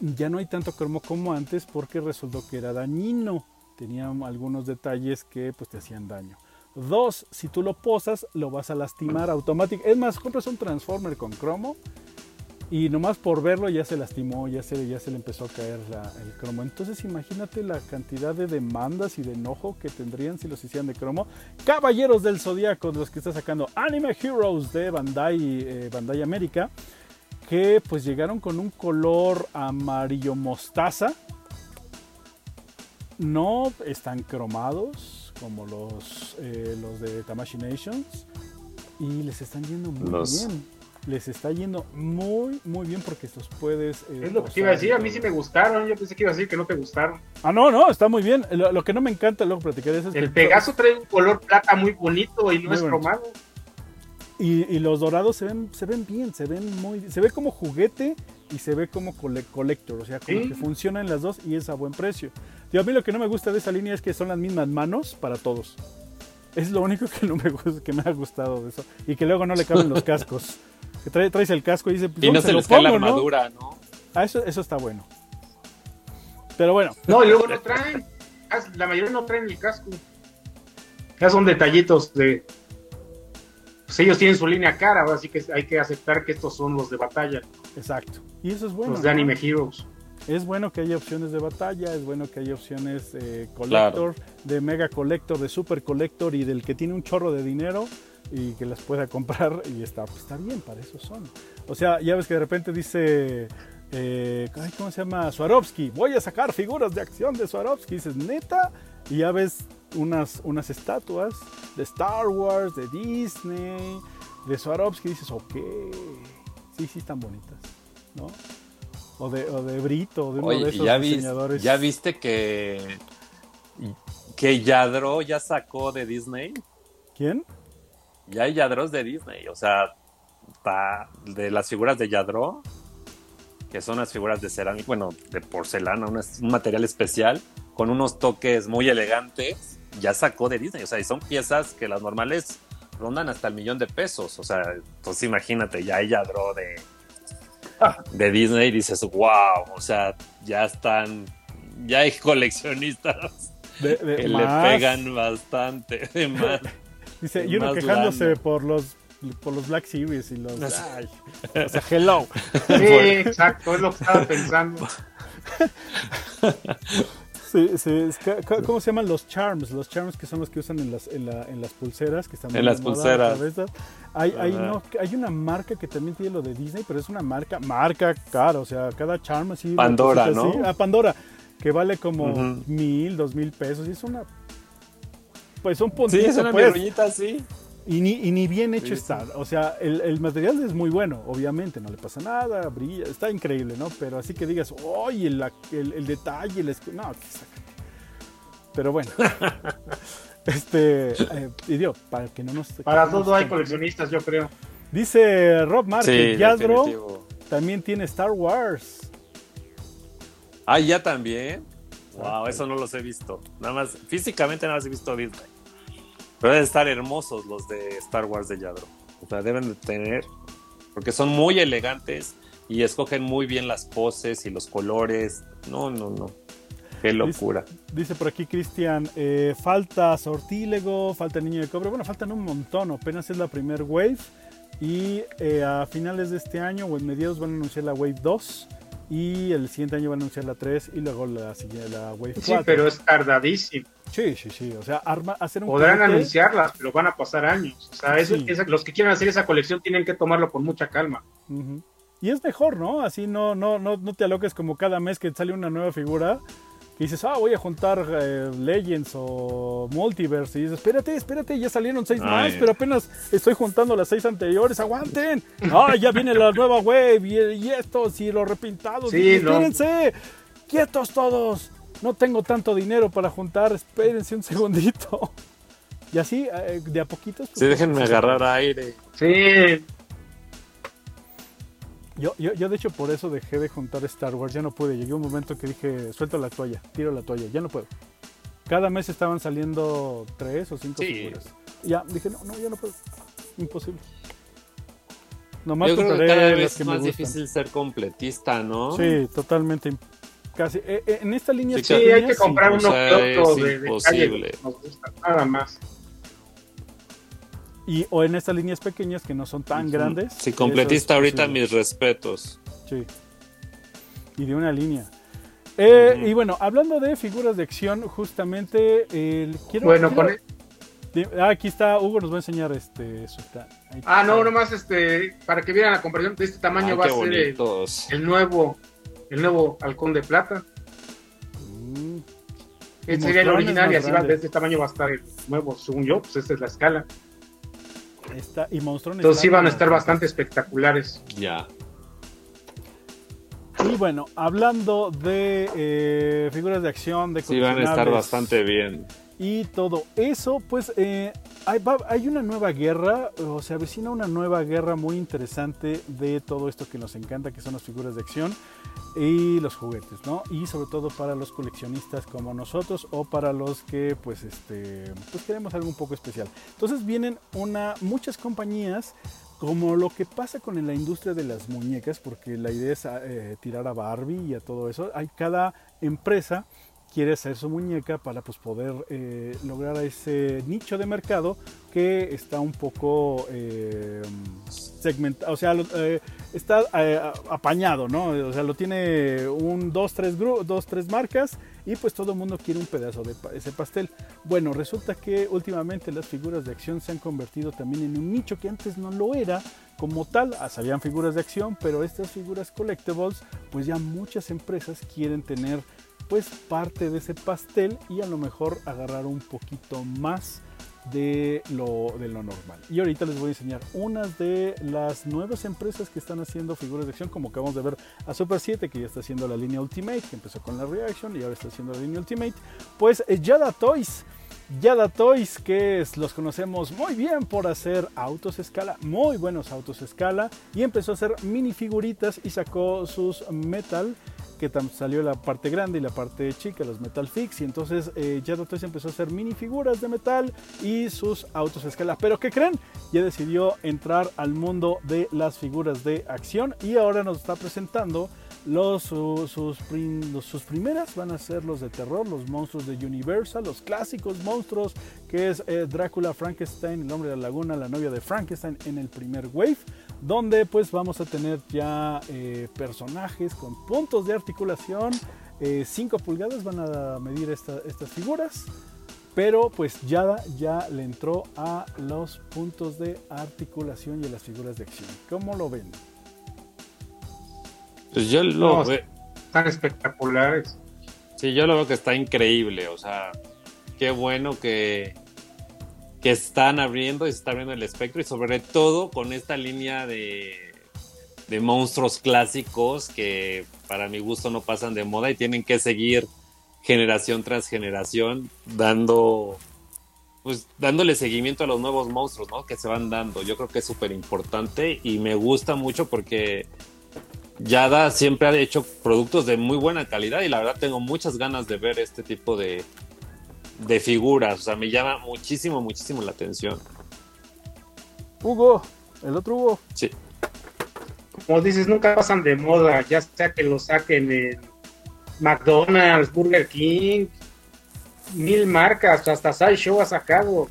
ya no hay tanto cromo como antes porque resultó que era dañino. Tenía algunos detalles que pues, te hacían daño. Dos, si tú lo posas, lo vas a lastimar automáticamente. Es más, compras un transformer con cromo y nomás por verlo ya se lastimó, ya se, ya se le empezó a caer el cromo. Entonces imagínate la cantidad de demandas y de enojo que tendrían si los hicieran de cromo. Caballeros del Zodíaco, los que está sacando Anime Heroes de Bandai, eh, Bandai América, que pues llegaron con un color amarillo mostaza. No están cromados como los, eh, los de Tamashi Nations y les están yendo muy bien les está yendo muy, muy bien porque estos puedes. Eh, es lo que iba a decir, a mí sí me gustaron. Yo pensé que iba a decir que no te gustaron. Ah, no, no, está muy bien. Lo, que no me encanta, luego platicar es. El Pegaso trae un color plata muy bonito y no es cromado. Y, los dorados se ven, se ven bien, se ven muy. Se ve como juguete y se ve como collector. O sea, como que funcionan las dos y es a buen precio. a mí lo que no me gusta de esa línea es que son las mismas manos para todos. Es lo único que no me gusta, que me ha gustado de eso. Y que luego no le caben los cascos. Que traes el casco y dice, pues, y no se, les cae la armadura, ¿no? Ah, eso, eso está bueno. Pero bueno. No, y luego no traen. La mayoría no traen el casco. Ya son detallitos de. Pues ellos tienen su línea cara, así que hay que aceptar que estos son los de batalla. Exacto. Y eso es bueno. Los de Anime Heroes. Es bueno que haya opciones de batalla, es bueno que haya opciones eh, collector, de mega collector, de super collector y del que tiene un chorro de dinero y que las pueda comprar y está, pues está bien, para eso son. O sea, ya ves que de repente dice, eh, ¿cómo se llama? Swarovski, voy a sacar figuras de acción de Swarovski, dices, neta, y ya ves unas, unas estatuas de Star Wars, de Disney, de Swarovski, dices, ok, sí, sí están bonitas, ¿no? O de, o de Brito, de uno Oye, de ¿y esos ya, vis- diseñadores. ya viste que, que Yadro ya sacó de Disney? ¿Quién? Ya hay Yadros de Disney, o sea, de las figuras de Yadro, que son las figuras de cerámica, bueno, de porcelana, un, un material especial, con unos toques muy elegantes, ya sacó de Disney, o sea, y son piezas que las normales rondan hasta el millón de pesos, o sea, entonces imagínate, ya hay Yadro de, de Disney y dices, wow, o sea, ya están, ya hay coleccionistas De, de que más. le pegan bastante, de más. Dice, y uno quejándose lana. por los por los Black Series y los... Ay, o sea, hello. Sí, exacto, es lo que estaba pensando. Sí, sí, es que- ca- ¿Cómo se llaman los charms? Los charms que son los que usan en las, en la- en las pulseras, que están En las pulseras. ¿no? Hay, hay, no, hay una marca que también tiene lo de Disney, pero es una marca, marca cara, o sea, cada charm así. Pandora, cosita así. ¿no? Ah, Pandora, que vale como mil, dos mil pesos, y es una... Pues un Sí, puntito, es una pues. así. Y ni, y ni bien hecho Sí, sí. está. O sea, el, el material es muy bueno, obviamente, no le pasa nada, brilla, está increíble, ¿no? Pero así que digas, oye, el, el, el detalle, el escu-". No. Pero bueno. este, eh, y digo, para que no nos. Para no nos todo hay coleccionistas, yo creo. Dice Rob Márquez, Sí, Yadro definitivo. también tiene Star Wars. Ah, ya también. Wow, eso no los he visto. Nada más, físicamente nada más he visto Disney. Pero deben estar hermosos los de Star Wars de Yadro. O sea, deben de tener, porque son muy elegantes y escogen muy bien las poses y los colores. No, no, no. Qué locura. Dice por aquí Cristian, eh, falta Sortílego, falta Niño de Cobre. Bueno, faltan un montón, apenas es la primer wave. Y eh, a finales de este año o en mediados van a anunciar la wave 2. Y el siguiente año van a anunciar la 3 y luego la, siguiente- la wave 4. Sí, pero es tardadísimo. Sí, sí, sí. O sea, arma, hacer un Podrán juguete- anunciarlas, pero van a pasar años. O sea, Sí. esa- los que quieran hacer esa colección tienen que tomarlo con mucha calma. Y es mejor, ¿no? Así no, no, no, no te aloques como cada mes que sale una nueva figura. Que dices, ah, voy a juntar eh, Legends o Multiverse. Y dices, espérate, espérate, ya salieron seis Ay. más, pero apenas estoy juntando las seis anteriores. ¡Aguanten! ¡Ah, ya viene la nueva wave! Y, y estos, y los repintados. Sí, y, no. espérense, quietos todos. No tengo tanto dinero para juntar, espérense un segundito. Y así, eh, de a poquitos. pues, Sí, déjenme pues, agarrar aire. Sí, Yo, yo, yo de hecho por eso dejé de juntar Star Wars, ya no pude. Llegué un momento que dije, suelto la toalla, tiro la toalla, ya no puedo. Cada mes estaban saliendo tres o cinco Sí. figuras. Y ya, dije, no, no, ya no puedo. Imposible. Nomás Yo creo que cada las vez que es más difícil ser completista, ¿no? Sí, totalmente. Casi. eh, eh, en esta línea Sí, sí, hay que comprar o uno sea, que otro es de, de calle que nos gusta, nada más. Y, o en estas líneas pequeñas que no son tan grandes. Eso completista es ahorita posible. mis respetos. Sí. Y de una línea. Eh. Y bueno, hablando de figuras de acción, justamente el quiero. Bueno, quiero- con Ah, aquí está, Hugo nos va a enseñar este. su- está- ahí Ah, no, nomás este, para que vieran la comparación de este tamaño Ay, va a ser el, nuevo, el nuevo halcón de plata. Mm, Este sería el original y así va, de este tamaño va a estar el nuevo, según yo, pues esta es la escala. Está, y Monstrón Entonces van a estar bastante espectaculares. Ya. Y bueno, hablando de eh, figuras de acción, de Sí, van a estar bastante bien. Y todo eso, pues eh, hay, una nueva guerra, o se avecina una nueva guerra muy interesante de todo esto que nos encanta, que son las figuras de acción y los juguetes, ¿no? Y sobre todo para los coleccionistas como nosotros o para los que pues este pues queremos algo un poco especial. Entonces vienen una muchas compañías como lo que pasa con la industria de las muñecas, porque la idea es eh, tirar a Barbie y a todo eso. Hay cada empresa quiere hacer su muñeca para pues poder eh, lograr ese nicho de mercado que está un poco eh, segmentado, o sea, eh, está eh, apañado, ¿no? O sea, lo tiene un, dos, tres, dos, tres marcas y pues todo el mundo quiere un pedazo de ese pastel. Bueno, resulta que últimamente las figuras de acción se han convertido también en un nicho que antes no lo era como tal, ah, sabían figuras de acción, pero estas figuras collectibles, pues ya muchas empresas quieren tener pues parte de ese pastel y a lo mejor agarrar un poquito más de lo, de lo normal. Y ahorita les voy a enseñar unas de las nuevas empresas que están haciendo figuras de acción, como acabamos de ver a Super 7, que ya está haciendo la línea Ultimate, que empezó con la Reaction y ahora está haciendo la línea Ultimate. Pues Yada Toys. Yada Toys, que es, los conocemos muy bien por hacer autos escala, muy buenos autos escala, y empezó a hacer minifiguritas y sacó sus metal que salió la parte grande y la parte chica, los Metal Fix, y entonces eh, ya Toys empezó a hacer minifiguras de metal y sus autos a escala. Pero ¿qué creen? Ya decidió entrar al mundo de las figuras de acción y ahora nos está presentando los, sus, sus, primeras van a ser los de terror, los monstruos de Universal, los clásicos monstruos que es eh, Drácula, Frankenstein, el hombre de la laguna, la novia de Frankenstein en el primer wave donde pues vamos a tener ya eh, personajes con puntos de articulación, 5 eh, pulgadas van a medir estas figuras, pero pues ya, ya le entró a los puntos de articulación y a las figuras de acción. ¿Cómo lo ven? Pues yo lo veo... Están espectaculares. Sí, yo lo veo que está increíble, o sea, qué bueno que que están abriendo y se está abriendo el espectro y sobre todo con esta línea de, de monstruos clásicos que para mi gusto no pasan de moda y tienen que seguir generación tras generación dando pues dándole seguimiento a los nuevos monstruos ¿no? que se van dando. Yo creo que es súper importante y me gusta mucho porque Yada siempre ha hecho productos de muy buena calidad y la verdad tengo muchas ganas de ver este tipo de, de figuras. O sea, me llama muchísimo, muchísimo la atención. Hugo, el otro Hugo. Sí. Como dices, nunca pasan de moda, ya sea que lo saquen en McDonald's, Burger King, mil marcas, hasta Sideshow ha sacado.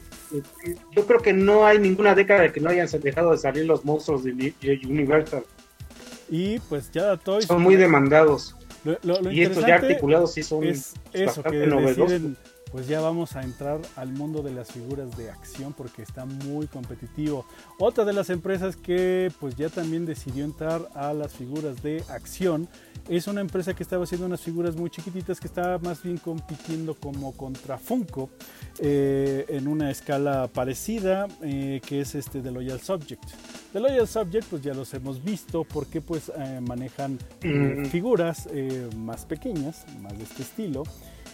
Yo creo que no hay ninguna década de que no hayan dejado de salir los monstruos de Universal. Y pues ya Toys. Son muy demandados. y estos ya articulados sí son es eso, que novedosos pues ya vamos a entrar al mundo de las figuras de acción porque está muy competitivo. Otra de las empresas que pues ya también decidió entrar a las figuras de acción es una empresa que estaba haciendo unas figuras muy chiquititas que estaba más bien compitiendo como contra Funko eh, en una escala parecida eh, que es este de Loyal Subject. De Loyal Subject pues ya los hemos visto porque pues eh, manejan mm. figuras más pequeñas, más de este estilo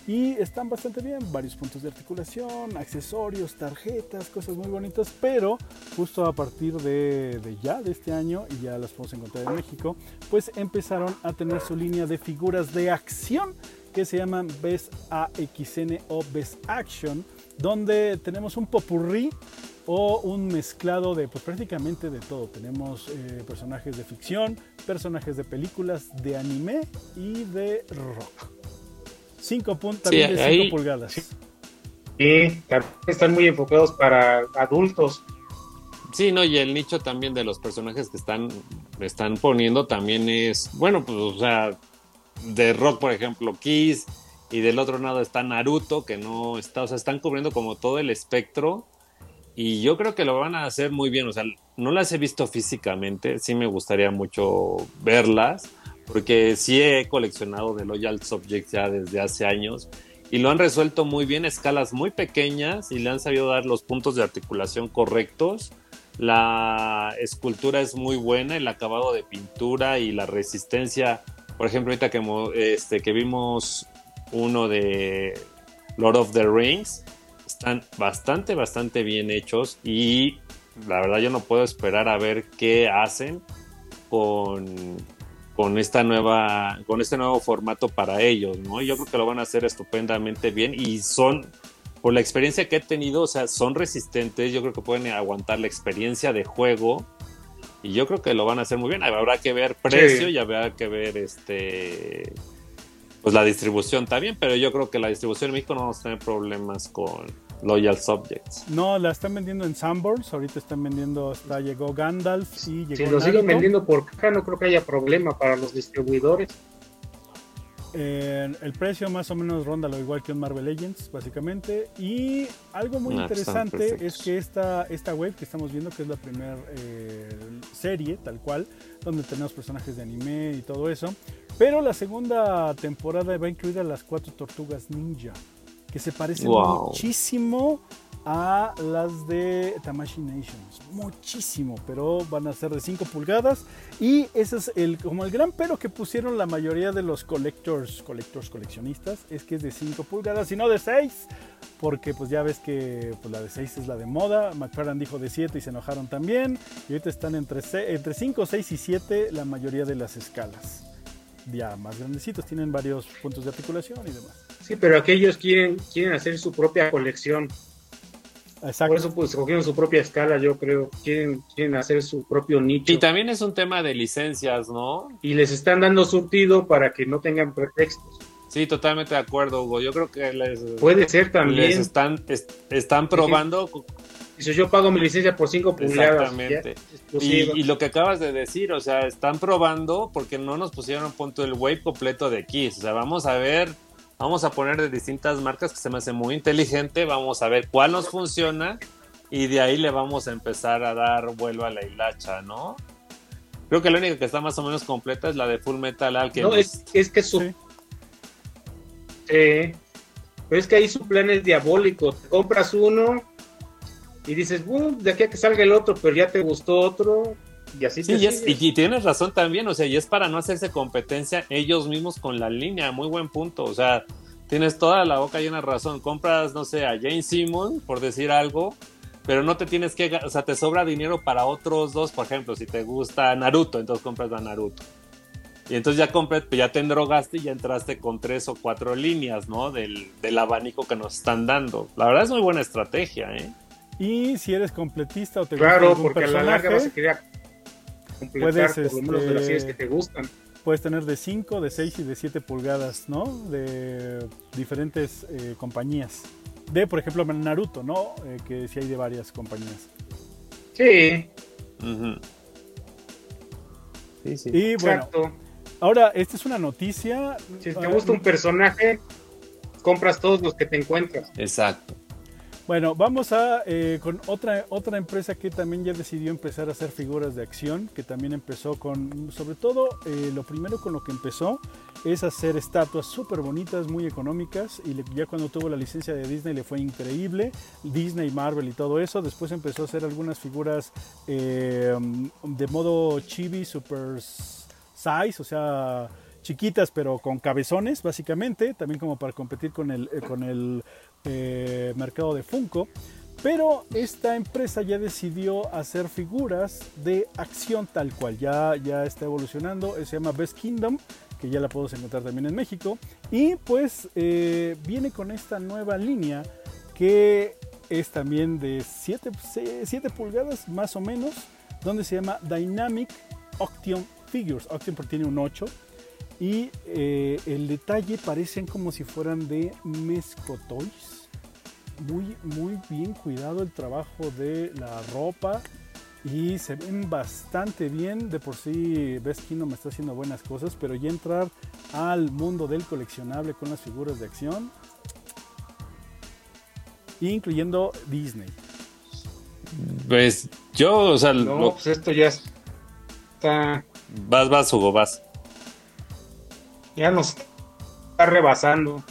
y están bastante bien, varios puntos de articulación, accesorios, tarjetas, cosas muy bonitas, pero justo a partir de, ya, de este año, y ya las podemos encontrar en México, pues empezaron a tener su línea de figuras de acción que se llaman Best AXN o Best Action, donde tenemos un popurrí o un mezclado de pues prácticamente de todo. Tenemos eh, personajes de ficción, personajes de películas, de anime y de rock. 5 pulgadas. Sí, están muy enfocados para adultos. Sí, no, y el nicho también de los personajes que están, están poniendo también es, bueno, pues, o sea, de rock, por ejemplo, Kiss, y del otro lado está Naruto, que no está, o sea, están cubriendo como todo el espectro, y yo creo que lo van a hacer muy bien, o sea, no las he visto físicamente, sí me gustaría mucho verlas, porque sí he coleccionado de Loyal Subjects ya desde hace años y lo han resuelto muy bien, escalas muy pequeñas y le han sabido dar los puntos de articulación correctos. La escultura es muy buena, el acabado de pintura y la resistencia. Por ejemplo, ahorita que, este, que vimos uno de Lord of the Rings, están bastante, bastante bien hechos y la verdad yo no puedo esperar a ver qué hacen con, con esta nueva, con este nuevo formato para ellos, ¿no? Yo creo que lo van a hacer estupendamente bien y son, por la experiencia que he tenido, o sea, son resistentes, yo creo que pueden aguantar la experiencia de juego y yo creo que lo van a hacer muy bien. Habrá que ver precio y habrá que ver este, pues la distribución también, pero yo creo que la distribución en México no vamos a tener problemas con, Loyal Subjects. No, la están vendiendo en Sanborns. Ahorita están vendiendo, hasta llegó Gandalf y llegó. Si lo siguen vendiendo por caja, no creo que haya problema para los distribuidores. el precio más o menos ronda lo igual que un Marvel Legends, básicamente. Y algo muy ah, interesante es que esta, esta web que estamos viendo, que es la primera eh, serie, tal cual, donde tenemos personajes de anime y todo eso, Pero la segunda temporada va a incluir a las cuatro tortugas ninja, que se parecen Wow. muchísimo a las de Tamashi Nations. Muchísimo, pero van a ser de 5 pulgadas. Y ese es el, como el gran pero que pusieron la mayoría de los collectors, collectors coleccionistas, es que es de 5 pulgadas y no de 6. Porque pues ya ves que pues, la de 6 es la de moda. McFarlane dijo de 7 y se enojaron también. Y ahorita están entre, entre 5, 6 y 7 la mayoría de las escalas. Ya más grandecitos, tienen varios puntos de articulación y demás. Sí, pero aquellos quieren, quieren hacer su propia colección. Exacto. Por eso pues escogieron su propia escala, yo creo. Quieren, quieren hacer su propio nicho. Y también es un tema de licencias, ¿no? Y les están dando surtido para que no tengan pretextos. Sí, totalmente de acuerdo, Hugo. Yo creo que les, Puede ser les también. están, est- están probando Dice, yo pago mi licencia por 5 pulgadas. Exactamente. Y, y lo que acabas de decir, o sea, están probando porque no nos pusieron punto el wave completo de Kiss. O sea, vamos a ver, vamos a poner de distintas marcas que se me hace muy inteligente, vamos a ver cuál nos funciona y de ahí le vamos a empezar a dar vuelo a la hilacha, ¿no? Creo que la única que está más o menos completa es la de Full Metal Alchemist. No, es, es que su. Sí. Sí. pero es que ahí su plan es diabólico. Te compras uno y dices, "Uh, de aquí a que salga el otro, pero ya te gustó otro. Y así Sí, te y, es- sigues. y- y tienes razón también, o sea, y es para no hacerse competencia ellos mismos con la línea, muy buen punto, o sea, tienes toda la boca llena de razón, compras, no sé, a Jane Simon, por decir algo, pero no te tienes que, o sea, te sobra dinero para otros dos, por ejemplo, si te gusta Naruto, entonces compras a Naruto. Y entonces ya compras, ya te endrogaste y ya entraste con tres o cuatro líneas, ¿no? Del, del abanico que nos están dando. La verdad es muy buena estrategia, ¿eh? Y si eres completista o te gusta Claro, algún porque a la larga vas a querer completar Puedes, por lo menos de las este, series que te gustan. puedes tener de 5, de 6 y de 7 pulgadas, ¿no? De diferentes eh, compañías. De, por ejemplo, Naruto, ¿no? Eh, que sí hay de varias compañías. Sí, Ujú. Sí, sí. Y bueno, exacto. ahora, esta es una noticia. Si te ah, gusta un personaje, compras todos los que te encuentras. Exacto. Bueno, vamos a eh, con otra otra empresa que también ya decidió empezar a hacer figuras de acción, que también empezó con, sobre todo, eh, lo primero con lo que empezó es hacer estatuas súper bonitas, muy económicas, y le- ya cuando tuvo la licencia de Disney le fue increíble, Disney, Marvel y todo eso, después empezó a hacer algunas figuras eh, de modo chibi, super size, o sea, chiquitas pero con cabezones básicamente, también como para competir con el, eh, con el eh, mercado de Funko. Pero esta empresa ya decidió hacer figuras de acción tal cual, ya, ya está evolucionando, eh, se llama Best Kingdom, que ya la podemos encontrar también en México. Y pues eh, viene con esta nueva línea que es también de 7 pulgadas más o menos, donde se llama Dynamic Oction Figures. Porque tiene un 8. Y eh, el detalle parecen como si fueran de Mesco Toys. Muy, muy bien cuidado el trabajo de la ropa. Y se ven bastante bien. De por sí, Best Kingdom está haciendo buenas cosas. Pero ya entrar al mundo del coleccionable con las figuras de acción. Incluyendo Disney. Pues yo, o sea, No, lo- pues esto ya está, vas, vas, Hugo, vas. Ya nos está rebasando.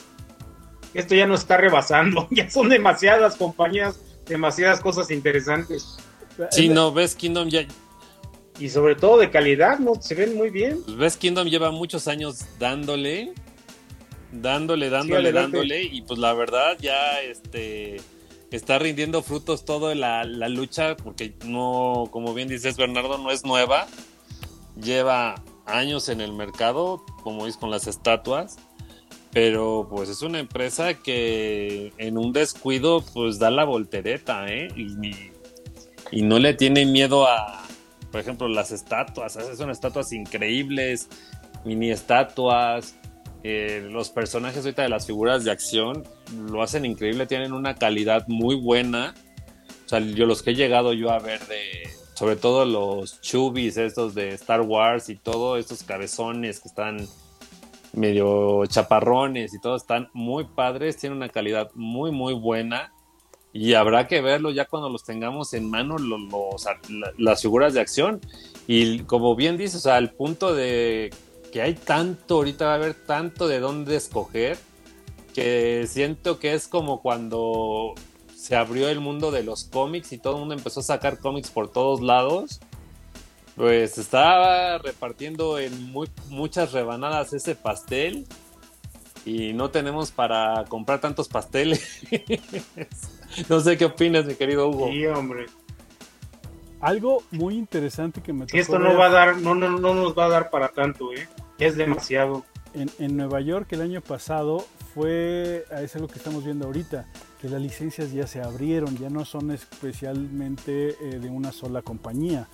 Esto ya nos está rebasando. Ya son demasiadas compañías, demasiadas cosas interesantes. Sí, no, Best Kingdom ya, Y sobre todo de calidad, ¿no? Se ven muy bien. Best Kingdom lleva muchos años dándole, dándole, dándole, dándole, y pues la verdad ya este está rindiendo frutos toda la, la lucha, porque no, como bien dices Bernardo, no es nueva, lleva años en el mercado, como es con las estatuas, pero pues es una empresa que en un descuido pues da la voltereta, ¿eh? Y, y no le tiene miedo a, por ejemplo, las estatuas, son estatuas increíbles, mini estatuas, eh, los personajes ahorita de las figuras de acción lo hacen increíble, tienen una calidad muy buena. O sea, yo los que he llegado yo a ver de, sobre todo los chubis estos de Star Wars y todo, estos cabezones que están medio chaparrones y todo, están muy padres, tienen una calidad muy, muy buena. Y habrá que verlo ya cuando los tengamos en mano, lo- los, la- las figuras de acción. Y como bien dices, al punto de que hay tanto, ahorita va a haber tanto de dónde escoger, que siento que es como cuando se abrió el mundo de los cómics y todo el mundo empezó a sacar cómics por todos lados. Pues estaba repartiendo en muchas rebanadas ese pastel y no tenemos para comprar tantos pasteles. no sé qué opinas, mi querido Hugo. Sí, hombre. Algo muy interesante que me tocó esto no va a dar, no, no, no nos va a dar para tanto, ¿eh? Es demasiado. En, en Nueva York el año pasado fue, es algo que estamos viendo ahorita, que las licencias ya se abrieron, ya no son especialmente eh, de una sola compañía.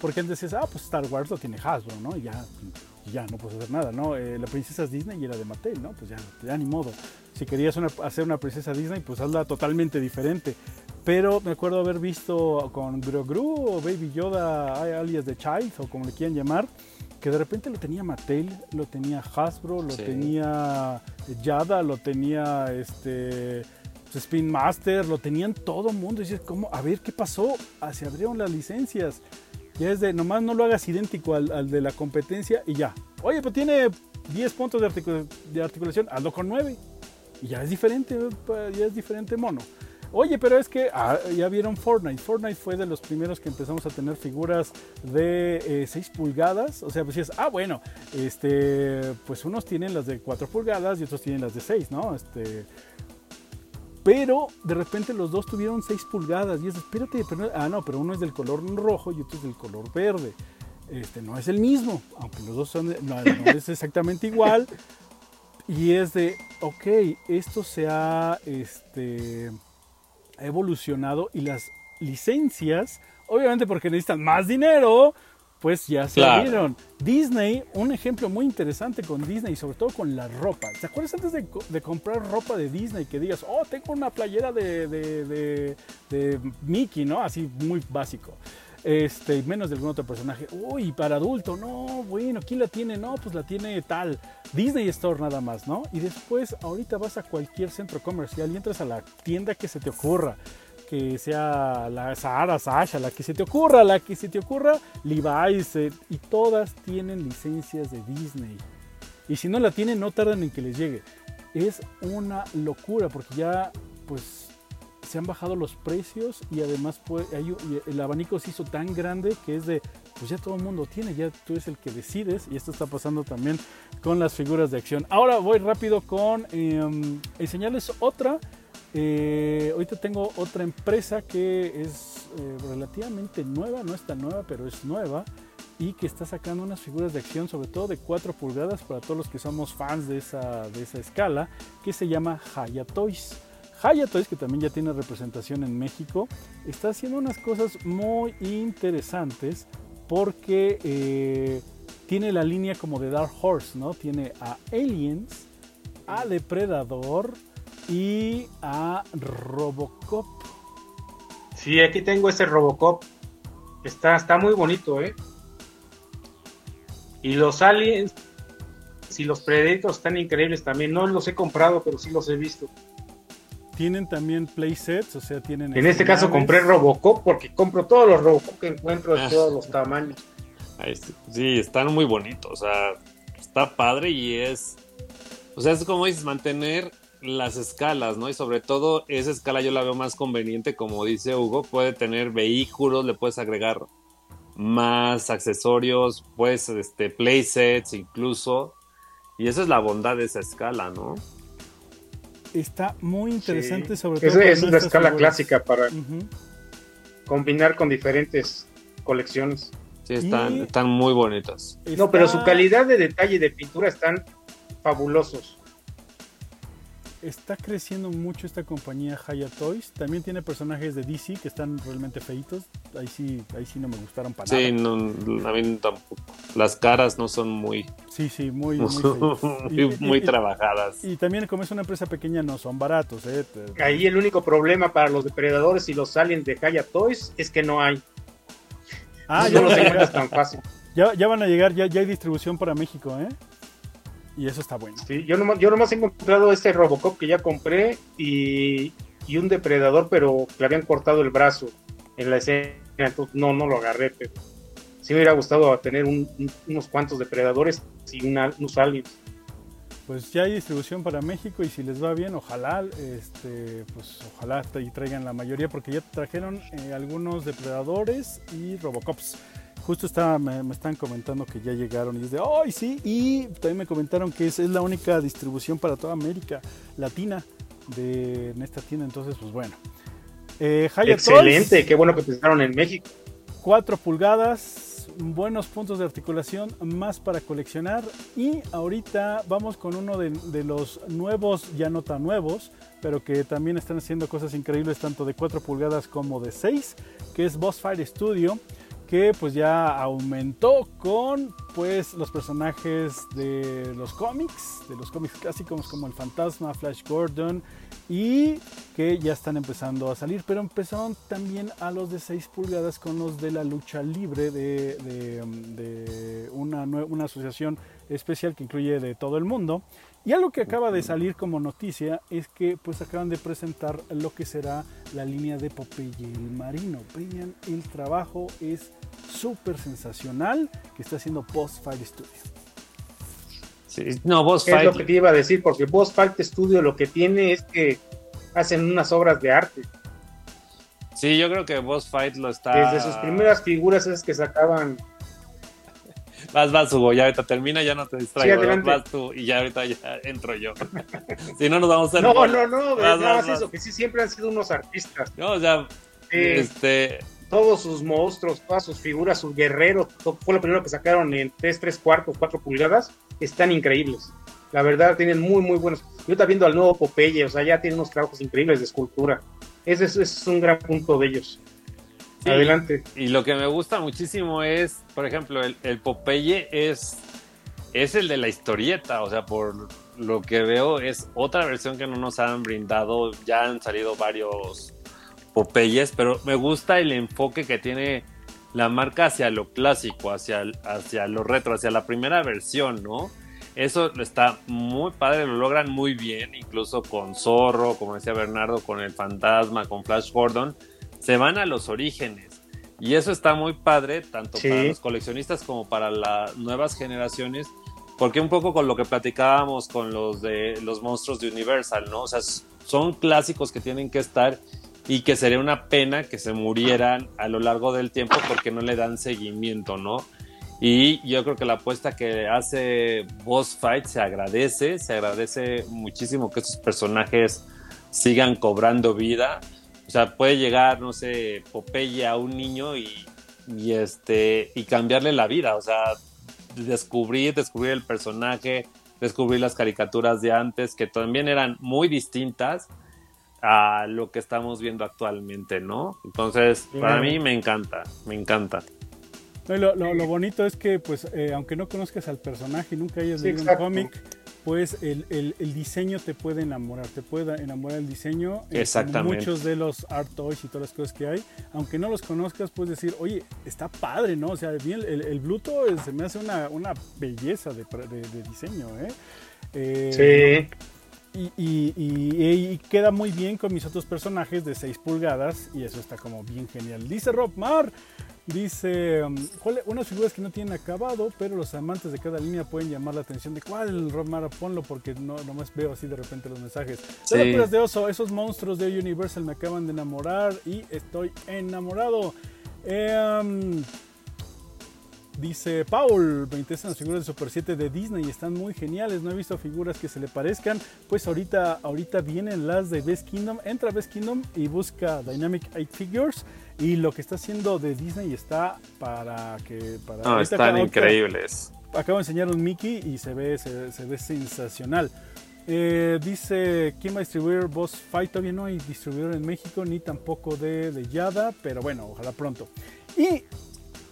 Porque antes decías, ah, pues Star Wars lo tiene Hasbro, ¿no? Y ya, ya no puedes hacer nada, ¿no? Eh, la princesa Disney era de Mattel, ¿no? Pues ya, ya ni modo. Si querías hacer una princesa Disney, pues hazla totalmente diferente. Pero me acuerdo haber visto con Gru o Baby Yoda, alias de Child, o como le quieran llamar, que de repente lo tenía Mattel, lo tenía Hasbro, lo tenía Yada, lo tenía este Spin Master, lo tenían todo el mundo. Y dices, ¿cómo? A ver, ¿qué pasó? Ah, se abrieron las licencias. Ya es de, nomás no lo hagas idéntico al, de la competencia y ya. Oye, pues tiene 10 puntos de, de articulación, hazlo con 9. Y ya es diferente, ya es diferente mono. Oye, pero es que ah, ya vieron Fortnite. Fortnite fue de los primeros que empezamos a tener figuras de 6 eh, pulgadas. O sea, pues es, ah, bueno, este, pues unos tienen las de 4 pulgadas y otros tienen las de 6, ¿no? Este, pero de repente los dos tuvieron 6 pulgadas. Y es, espérate, pero, ah, no, pero uno es del color rojo y otro es del color verde. Este, no es el mismo, aunque los dos son, no es exactamente igual. Y es de, ok, esto se ha, este, ha evolucionado y las licencias, obviamente porque necesitan más dinero, pues ya se abrieron. Disney, un ejemplo muy interesante con Disney, sobre todo con la ropa. ¿Te acuerdas antes de, comprar ropa de Disney que digas, oh, tengo una playera de, de, de Mickey, ¿no? Así muy básico este, menos de algún otro personaje. Uy, para adulto, no, bueno, ¿quién la tiene? No, pues la tiene tal. Disney Store nada más, ¿no? Y después, ahorita vas a cualquier centro comercial y entras a la tienda que se te ocurra. Que sea la Sahara, Sasha, la que se te ocurra, la que se te ocurra, Levi's, eh, y todas tienen licencias de Disney. Y si no la tienen, no tardan en que les llegue. Es una locura porque ya, pues, se han bajado los precios y además el abanico se hizo tan grande que es de, pues ya todo el mundo tiene, ya tú eres el que decides y esto está pasando también con las figuras de acción. Ahora voy rápido con em, enseñarles otra. Eh, ahorita tengo otra empresa que es eh, relativamente nueva, no es tan nueva, pero es nueva y que está sacando unas figuras de acción, sobre todo de 4 pulgadas para todos los que somos fans de esa, de esa escala, que se llama Haya Toys. Toys, que también ya tiene representación en México, está haciendo unas cosas muy interesantes porque eh, tiene la línea como de Dark Horse, ¿no? Tiene a Aliens, a Depredador y a Robocop. Sí, aquí tengo ese Robocop. Está, está muy bonito, ¿eh? Y los Aliens y los Predators están increíbles también. No los he comprado, pero sí los he visto. Tienen también playsets, o sea, tienen... En este caso compré Robocop porque compro todos los Robocop que encuentro de ah. todos los tamaños. Sí, están muy bonitos, o sea, está padre y es... O sea, es como dices, mantener las escalas, ¿no? Y sobre todo esa escala yo la veo más conveniente, como dice Hugo, puede tener vehículos, le puedes agregar más accesorios, pues, este, playsets incluso. Y esa es la bondad de esa escala, ¿no? Está muy interesante sobre todo. Es, es una escala clásica para combinar con diferentes colecciones. Sí, están, están muy bonitas. No, pero su calidad de detalle de pintura están fabulosos está creciendo mucho esta compañía Haya Toys. También tiene personajes de DC que están realmente feitos. Ahí sí, ahí sí no me gustaron para sí, nada. Sí, a mí tampoco. Las caras no son muy. Sí, sí, muy, muy, trabajadas. Y, también, como es una empresa pequeña, no son baratos. ¿eh? Ahí el único problema para los depredadores y los aliens de Haya Toys es que no hay. Ah, ya no los tan fácil. Ya, ya van a llegar, ya, ya hay distribución para México, ¿eh? Y eso está bueno. Sí, yo nomás, yo nomás he encontrado este Robocop que ya compré y, un depredador, pero le habían cortado el brazo en la escena, entonces no, no lo agarré, pero sí me hubiera gustado tener unos cuantos depredadores y unos aliens. Pues ya hay distribución para México y si les va bien, ojalá, este, pues ojalá y traigan la mayoría porque ya trajeron eh, algunos depredadores y Robocops. Justo estaba, me, están comentando que ya llegaron y es de, ¡ay, sí! Y también me comentaron que es, es la única distribución para toda América Latina de, en esta tienda. Entonces, pues bueno. Eh, Excelente, qué bueno que pensaron en México. 4 pulgadas, buenos puntos de articulación, más para coleccionar. Y ahorita vamos con uno de, de, los nuevos, ya no tan nuevos, pero que también están haciendo cosas increíbles, tanto de 4 pulgadas como de 6, que es Boss Fight Studio que pues ya aumentó con pues los personajes de los cómics, de los cómics clásicos como el Fantasma, Flash Gordon y que ya están empezando a salir, pero empezaron también a los de 6 pulgadas con los de la lucha libre de, de, una, una asociación especial que incluye de todo el mundo y algo que acaba de salir como noticia es que pues acaban de presentar lo que será la línea de Popeye el Marino. Vean, el trabajo es súper sensacional que está haciendo Post Fight Studio. Sí, no, Boss Fight. Es lo que te iba a decir, porque Boss Fight Studio lo que tiene es que hacen unas obras de arte. Sí, yo creo que Boss Fight lo está. Desde sus primeras figuras es que sacaban Vas, vas, Hugo, ya ahorita termina, ya no te distraigo. Sí, vas tú y ya ahorita ya entro yo. si no, nos vamos a. No, no, no, vas, nada más eso, que sí siempre han sido unos artistas. No, o sea, este. Todos sus monstruos, todas sus figuras, sus guerreros, fue lo primero que sacaron en 3, 3 cuartos, 4 pulgadas, están increíbles. La verdad, tienen muy, muy buenos. Yo estaba viendo al nuevo Popeye, o sea, ya tiene unos trabajos increíbles de escultura. Ese es un gran punto de ellos. Adelante. Y lo que me gusta muchísimo es, por ejemplo, el, Popeye es, es el de la historieta, o sea, por lo que veo es otra versión que no nos han brindado, ya han salido varios Popeyes, pero me gusta el enfoque que tiene la marca hacia lo clásico, hacia, hacia lo retro, hacia la primera versión, ¿no? Eso está muy padre, lo logran muy bien, incluso con Zorro, como decía Bernardo, con el fantasma, con Flash Gordon se van a los orígenes. Y eso está muy padre, tanto para los coleccionistas como para las nuevas generaciones, porque un poco con lo que platicábamos con los de los monstruos de Universal, ¿no? O sea, son clásicos que tienen que estar y que sería una pena que se murieran a lo largo del tiempo porque no le dan seguimiento, ¿no? Y yo creo que la apuesta que hace Boss Fight se agradece, se agradece muchísimo que estos personajes sigan cobrando vida sea, puede llegar, no sé, Popeye a un niño y, este, y cambiarle la vida. O sea, descubrir, descubrir el personaje, descubrir las caricaturas de antes, que también eran muy distintas a lo que estamos viendo actualmente, ¿no? Entonces, para mí me encanta, me encanta. lo, lo, bonito es que, pues, eh, aunque no conozcas al personaje, nunca hayas leído un cómic, pues el, el, diseño te puede enamorar, te puede enamorar el diseño. Eh, Exactamente. muchos de los art toys y todas las cosas que hay, aunque no los conozcas, puedes decir, oye, está padre, ¿no? O sea, bien, el, el Bluto se me hace una, una belleza de, de, diseño, ¿eh? ¿eh? sí. Y, y, y, queda muy bien con mis otros personajes de 6 pulgadas y eso está como bien genial. Dice Rob Mar, Dice, um, unas figuras que no tienen acabado, pero los amantes de cada línea pueden llamar la atención de cuál, Romara, ponlo porque no nomás veo así de repente los mensajes. Sí. de oso, esos monstruos de Universal me acaban de enamorar y estoy enamorado. Eh, Dice Paul, me interesan las figuras de Super 7 de Disney, están muy geniales, no he visto figuras que se le parezcan, pues ahorita, ahorita vienen las de Best Kingdom, entra a Best Kingdom y busca Dynamic 8 Figures y lo que está haciendo de Disney está para que... Para no, están increíbles. acabo de enseñar un Mickey y se ve, se, ve sensacional. Eh, dice, ¿quién va a distribuir Boss Fight? Todavía no hay distribuidor en México, ni tampoco de, de Yada, pero bueno, ojalá pronto. Y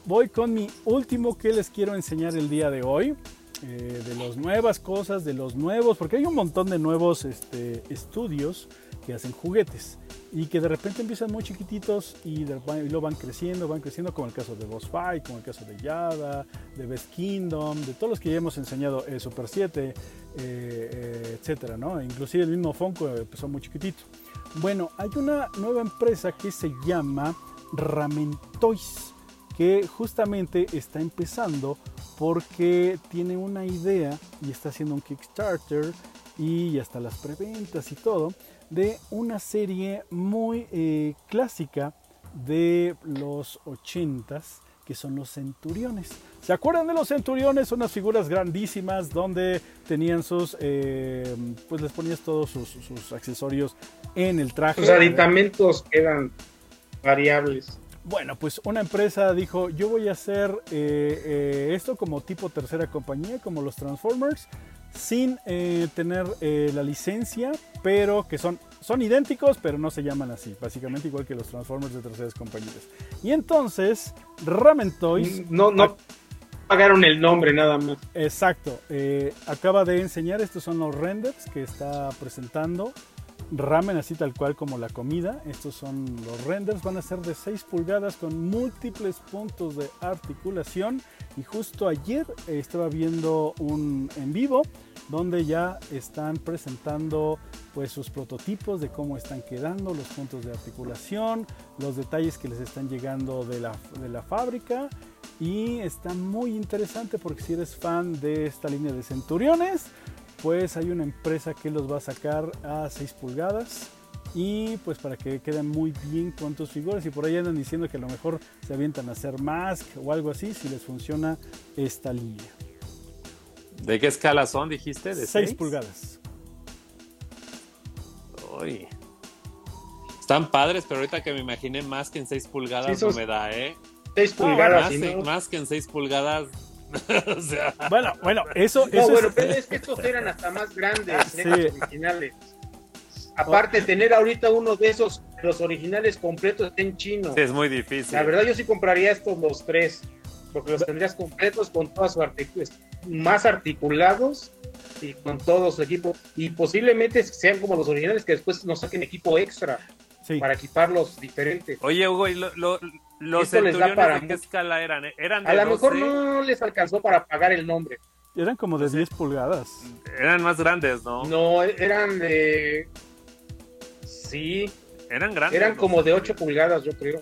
voy con mi último que les quiero enseñar el día de hoy. Eh, de las nuevas cosas, de los nuevos, porque hay un montón de nuevos este, estudios que hacen juguetes y que de repente empiezan muy chiquititos y, lo van creciendo, van creciendo, como el caso de Boss Fight, como el caso de Yada, de Best Kingdom, de todos los que ya hemos enseñado, eh, Super 7, eh, etcétera, ¿no? Inclusive el mismo Funko empezó muy chiquitito. Bueno, hay una nueva empresa que se llama Ramen Toys que justamente está empezando porque tiene una idea y está haciendo un Kickstarter y hasta las preventas y todo de una serie muy eh, clásica de los 80s que son los centuriones. ¿Se acuerdan de los centuriones? Unas figuras grandísimas donde tenían sus, eh, pues les ponías todos sus, accesorios en el traje. Los aditamentos eran variables. Bueno, pues una empresa dijo, yo voy a hacer eh, eh, esto como tipo tercera compañía, como los Transformers, sin tener la licencia, pero que son son idénticos, pero no se llaman así. Básicamente igual que los Transformers de terceras compañías. Y entonces, Ramen Toys... No, no pagaron el nombre nada más. Exacto. Eh, acaba de enseñar, estos son los renders que está presentando. Ramen así tal cual como la comida. Estos son los renders. Van a ser de 6 pulgadas con múltiples puntos de articulación. Y justo ayer estaba viendo un en vivo donde ya están presentando pues sus prototipos de cómo están quedando, los puntos de articulación, los detalles que les están llegando de la, de la fábrica y está muy interesante porque si eres fan de esta línea de centuriones, pues hay una empresa que los va a sacar a 6 pulgadas y pues para que queden muy bien con tus figuras y por ahí andan diciendo que a lo mejor se avientan a hacer mask o algo así si les funciona esta línea. ¿De qué escala son, dijiste? ¿De 6 pulgadas. Uy. Están padres, pero ahorita que me imaginé más que en 6 pulgadas no me da, ¿eh? 6 pulgadas. más, que en 6 pulgadas. o sea. Bueno, bueno, eso, no, bueno, es... pero es que estos eran hasta más grandes, sí. originales. Aparte, tener ahorita uno de esos, los originales completos en chino. Sí, es muy difícil. La verdad, yo sí compraría estos los tres, porque los tendrías completos con toda su articulación más articulados y con todo su equipo. Y posiblemente sean como los originales que después nos saquen equipo extra para equiparlos diferentes. Oye, Hugo, ¿y los centuriones de qué escala eran? ¿Eran A lo mejor no les alcanzó para pagar el nombre. Eran como de 10 pulgadas. Eran más grandes, ¿no? No, eran de... Sí. Eran grandes. Eran como de 8 pulgadas, yo creo.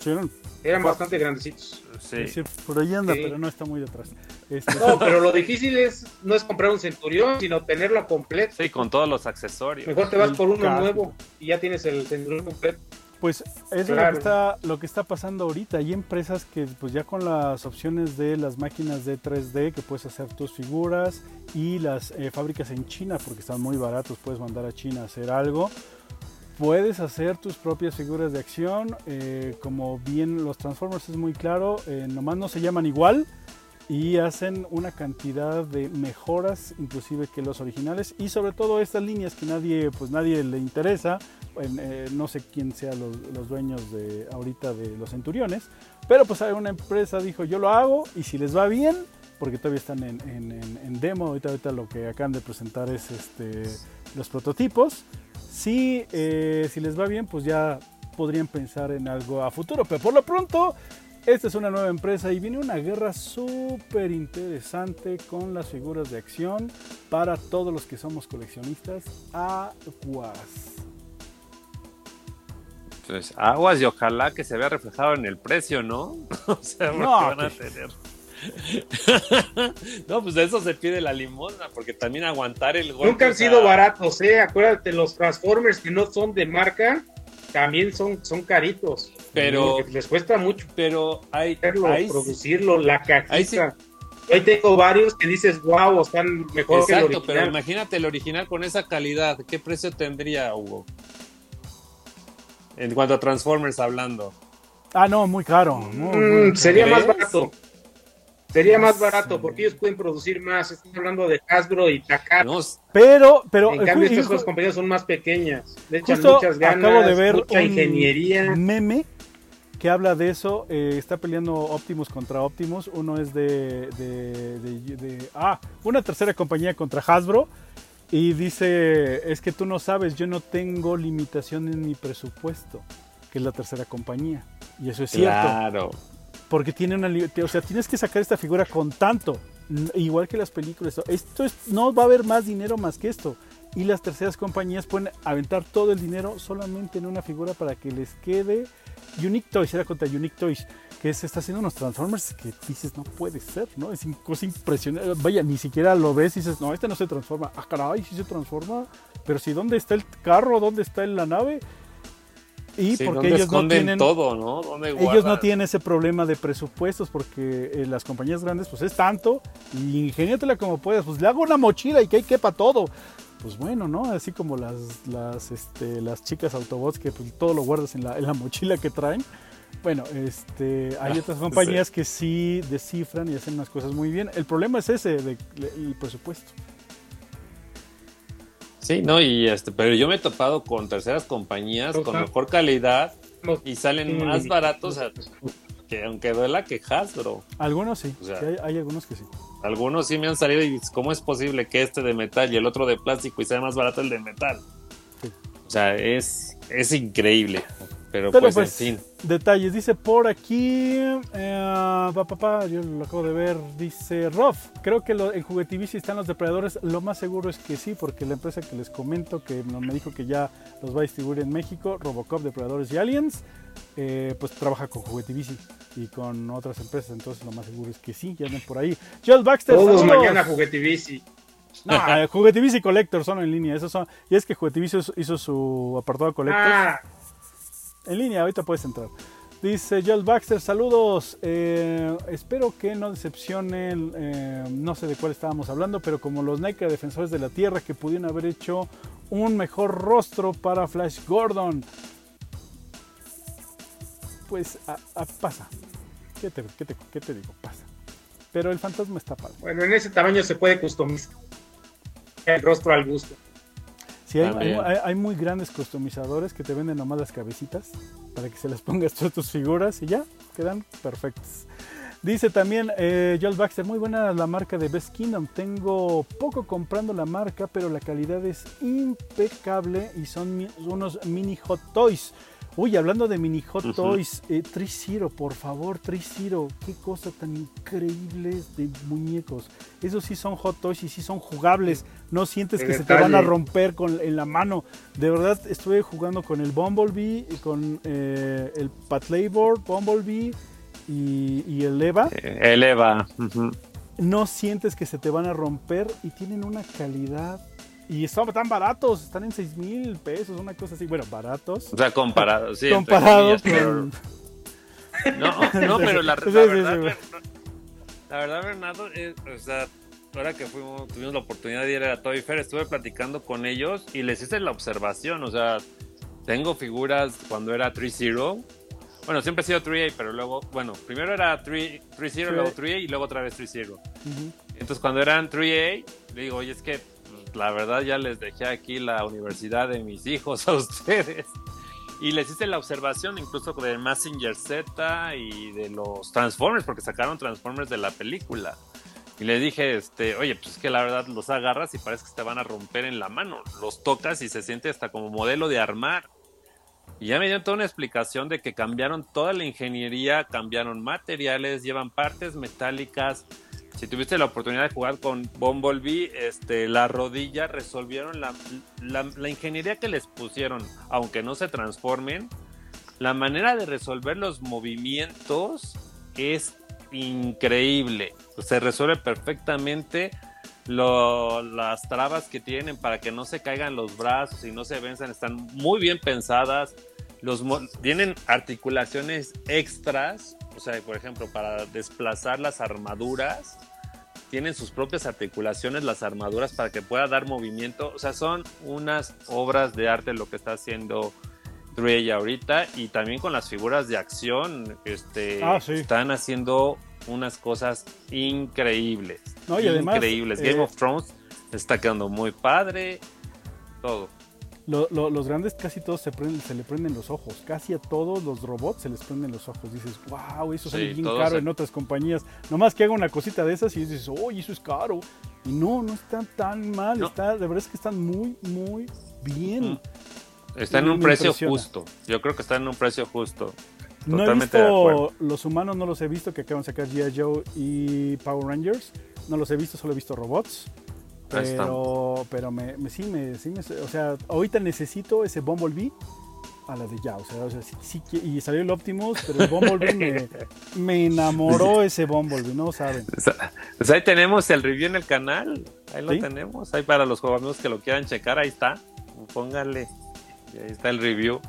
eran, bastante grandecitos. Sí. por ahí anda, pero no está muy detrás. Este, no, pero lo difícil es no es comprar un centurión, sino tenerlo completo. Sí, con todos los accesorios. Mejor te vas por uno nuevo y ya tienes el centurión completo. Pues eso es lo que, está, lo que está pasando ahorita. Hay empresas que pues ya con las opciones de las máquinas de 3D que puedes hacer tus figuras y las eh, fábricas en China porque están muy baratos, puedes mandar a China a hacer algo puedes hacer tus propias figuras de acción. Eh, como bien los Transformers es muy claro, eh, nomás no se llaman igual y hacen una cantidad de mejoras inclusive que los originales y sobre todo estas líneas que nadie pues nadie le interesa eh, no sé quién sean los, dueños de ahorita de los centuriones pero pues hay una empresa dijo yo lo hago y si les va bien porque todavía están en, en, demo ahorita, ahorita lo que acaban de presentar es este los prototipos si, eh, si les va bien, pues ya podrían pensar en algo a futuro. Pero por lo pronto, esta es una nueva empresa y viene una guerra súper interesante con las figuras de acción para todos los que somos coleccionistas. Aguas. Entonces, aguas y ojalá que se vea reflejado en el precio, ¿no? o sea, no, van a tener. no, pues de eso se pide la limosna, porque también aguantar el golpe. Nunca han sido baratos, ¿eh? Acuérdate, los Transformers que no son de marca también son, son caritos. Pero. Les cuesta mucho. Pero hay. producirlo, la cajita. Ahí tengo varios que dices, wow, están mejor que el original. pero imagínate el original con esa calidad. ¿Qué precio tendría, Hugo? En cuanto a Transformers hablando. Ah, no, muy caro. Mm, sería más barato. Sería más barato porque ellos pueden producir más. Estamos hablando de Hasbro y Takara. pero, pero. En cambio, estas dos compañías son más pequeñas. Le echan muchas ganas, acabo de ver mucha ingeniería. meme que habla de eso. Eh, está peleando Optimus contra Optimus. Uno es de, de, de, Ah, una tercera compañía contra Hasbro. Y dice: Es que tú no sabes, yo no tengo limitación en mi presupuesto, que es la tercera compañía. Y eso es cierto. Claro porque tiene una o sea, tienes que sacar esta figura con tanto, igual que las películas. Esto es, no va a haber más dinero más que esto. y las terceras compañías pueden aventar todo el dinero solamente en una figura para que les quede Unique Toys, era contra Unique Toys, que se está haciendo unos Transformers que dices, no puede ser, ¿no? Es cosa impresionante. Vaya, ni siquiera lo ves y dices, no, este no se transforma. Ah, caray, sí se transforma. Pero si, ¿dónde está el carro? ¿Dónde está la nave? Y porque ellos no tienen todo, ¿no? ellos no tienen ese problema de presupuestos porque eh, las compañías grandes pues es tanto y como puedas, pues le hago una mochila y que hay quepa todo. Pues bueno, ¿no? Así como las, las, este, las chicas Autobots que pues, todo lo guardas en la, en la mochila que traen. Bueno, este, hay otras compañías que sí descifran y hacen unas cosas muy bien. El problema es ese, de, el presupuesto. Sí, no, y este, pero yo me he topado con terceras compañías con mejor calidad y salen más baratos que aunque duela que Hasbro. Algunos sí, hay, algunos que sí. Algunos sí me han salido y ¿cómo es posible que este de metal y el otro de plástico y sea más barato el de metal? O sea, es, es increíble. Pero, pues, en fin. Detalles, dice por aquí, eh, papá, yo lo acabo de ver, dice Rof, creo que lo, en Juguetivici están los depredadores, lo más seguro es que sí, porque la empresa que les comento, que me dijo que ya los va a distribuir en México, Robocop, Depredadores y Aliens, eh, pues trabaja con Juguetivici y con otras empresas, entonces lo más seguro es que sí, ya andan por ahí. Joel Baxter, Todos mañana Juguetivici. No, eh, Juguetivici Collector son en línea, esos son, y es que Juguetivici hizo, su apartado Collector. Ah en línea, ahorita puedes entrar. Dice Joel Baxter, saludos. Eh, espero que no decepcionen, eh, no sé de cuál estábamos hablando, pero como los Nike Defensores de la Tierra que pudieron haber hecho un mejor rostro para Flash Gordon. Pues pasa. ¿Qué te, qué, te, digo? Pasa. Pero el fantasma está padre. Bueno, en ese tamaño se puede customizar el rostro al gusto. Sí, hay, muy grandes customizadores que te venden nomás las cabecitas para que se las pongas todas tus figuras y ya quedan perfectas. Dice también eh, Joel Baxter, muy buena la marca de Best Kingdom. Tengo poco comprando la marca, pero la calidad es impecable y son unos mini hot toys. Uy, hablando de mini hot toys, eh, Zero, por favor, Zero, qué cosa tan increíble de muñecos. Esos sí son hot toys y sí son jugables. No sientes que se te van a romper con, en la mano. De verdad, estuve jugando con el Bumblebee, con eh, el Patlayboard, Bumblebee y, el Eva. Eh, el Eva. No sientes que se te van a romper y tienen una calidad y están tan baratos, están en 6 mil pesos, una cosa así. Bueno, baratos. O sea, comparados, sí. Comparados con... No, no, pero la, verdad, la verdad, Bernardo, o sea, ahora que fuimos, tuvimos la oportunidad de ir a Toy Fair, estuve platicando con ellos y les hice la observación, o sea, tengo figuras cuando era 3-0. Bueno, siempre he sido 3A, pero luego, bueno, primero era 3-0, luego 3A y luego otra vez 3-0. Entonces, cuando eran 3A, le digo, oye, es que la verdad ya les dejé aquí la universidad de mis hijos a ustedes. Y les hice la observación incluso de Messenger Z y de los Transformers, porque sacaron Transformers de la película. Y le dije, este, oye, pues es que la verdad los agarras y parece que te van a romper en la mano. Los tocas y se siente hasta como modelo de armar. Y ya me dio toda una explicación de que cambiaron toda la ingeniería, cambiaron materiales, llevan partes metálicas, si tuviste la oportunidad de jugar con Bumblebee, este, la rodilla resolvieron la, la, ingeniería que les pusieron, aunque no se transformen. La manera de resolver los movimientos es increíble. Se resuelve perfectamente las trabas que tienen para que no se caigan los brazos y no se venzan. Están muy bien pensadas. Los, tienen articulaciones extras, o sea, por ejemplo, para desplazar las armaduras tienen sus propias articulaciones, las armaduras, para que pueda dar movimiento. O sea, son unas obras de arte lo que está haciendo Trey ahorita. Y también con las figuras de acción, este, ah, están haciendo unas cosas increíbles. increíbles. Game eh, of Thrones está quedando muy padre. Todo los grandes casi todos se, prenden, se le prenden los ojos. Casi a todos los robots se les prenden los ojos. Dices, wow, eso sale bien caro en otras compañías. Nomás que haga una cosita de esas y dices, oye, eso es caro. Y no, no está tan mal. Está, de verdad es que están muy, muy bien. Está en un precio justo. Yo creo que está en un precio justo. No he visto los humanos, no los he visto que acaban de sacar G.I. Joe y Power Rangers. No los he visto, solo he visto robots. Pero, pero me, me- sí, me, sí me- o sea, ahorita necesito ese Bumblebee a la de ya, o sea, o sea, sí, sí que- y salió el Optimus, pero el Bumblebee me, me enamoró ese Bumblebee, no saben. O sea, pues ahí tenemos el review en el canal. Ahí lo Sí. tenemos. Ahí para los jugadores que lo quieran checar, ahí está. Póngale. Y ahí está el review.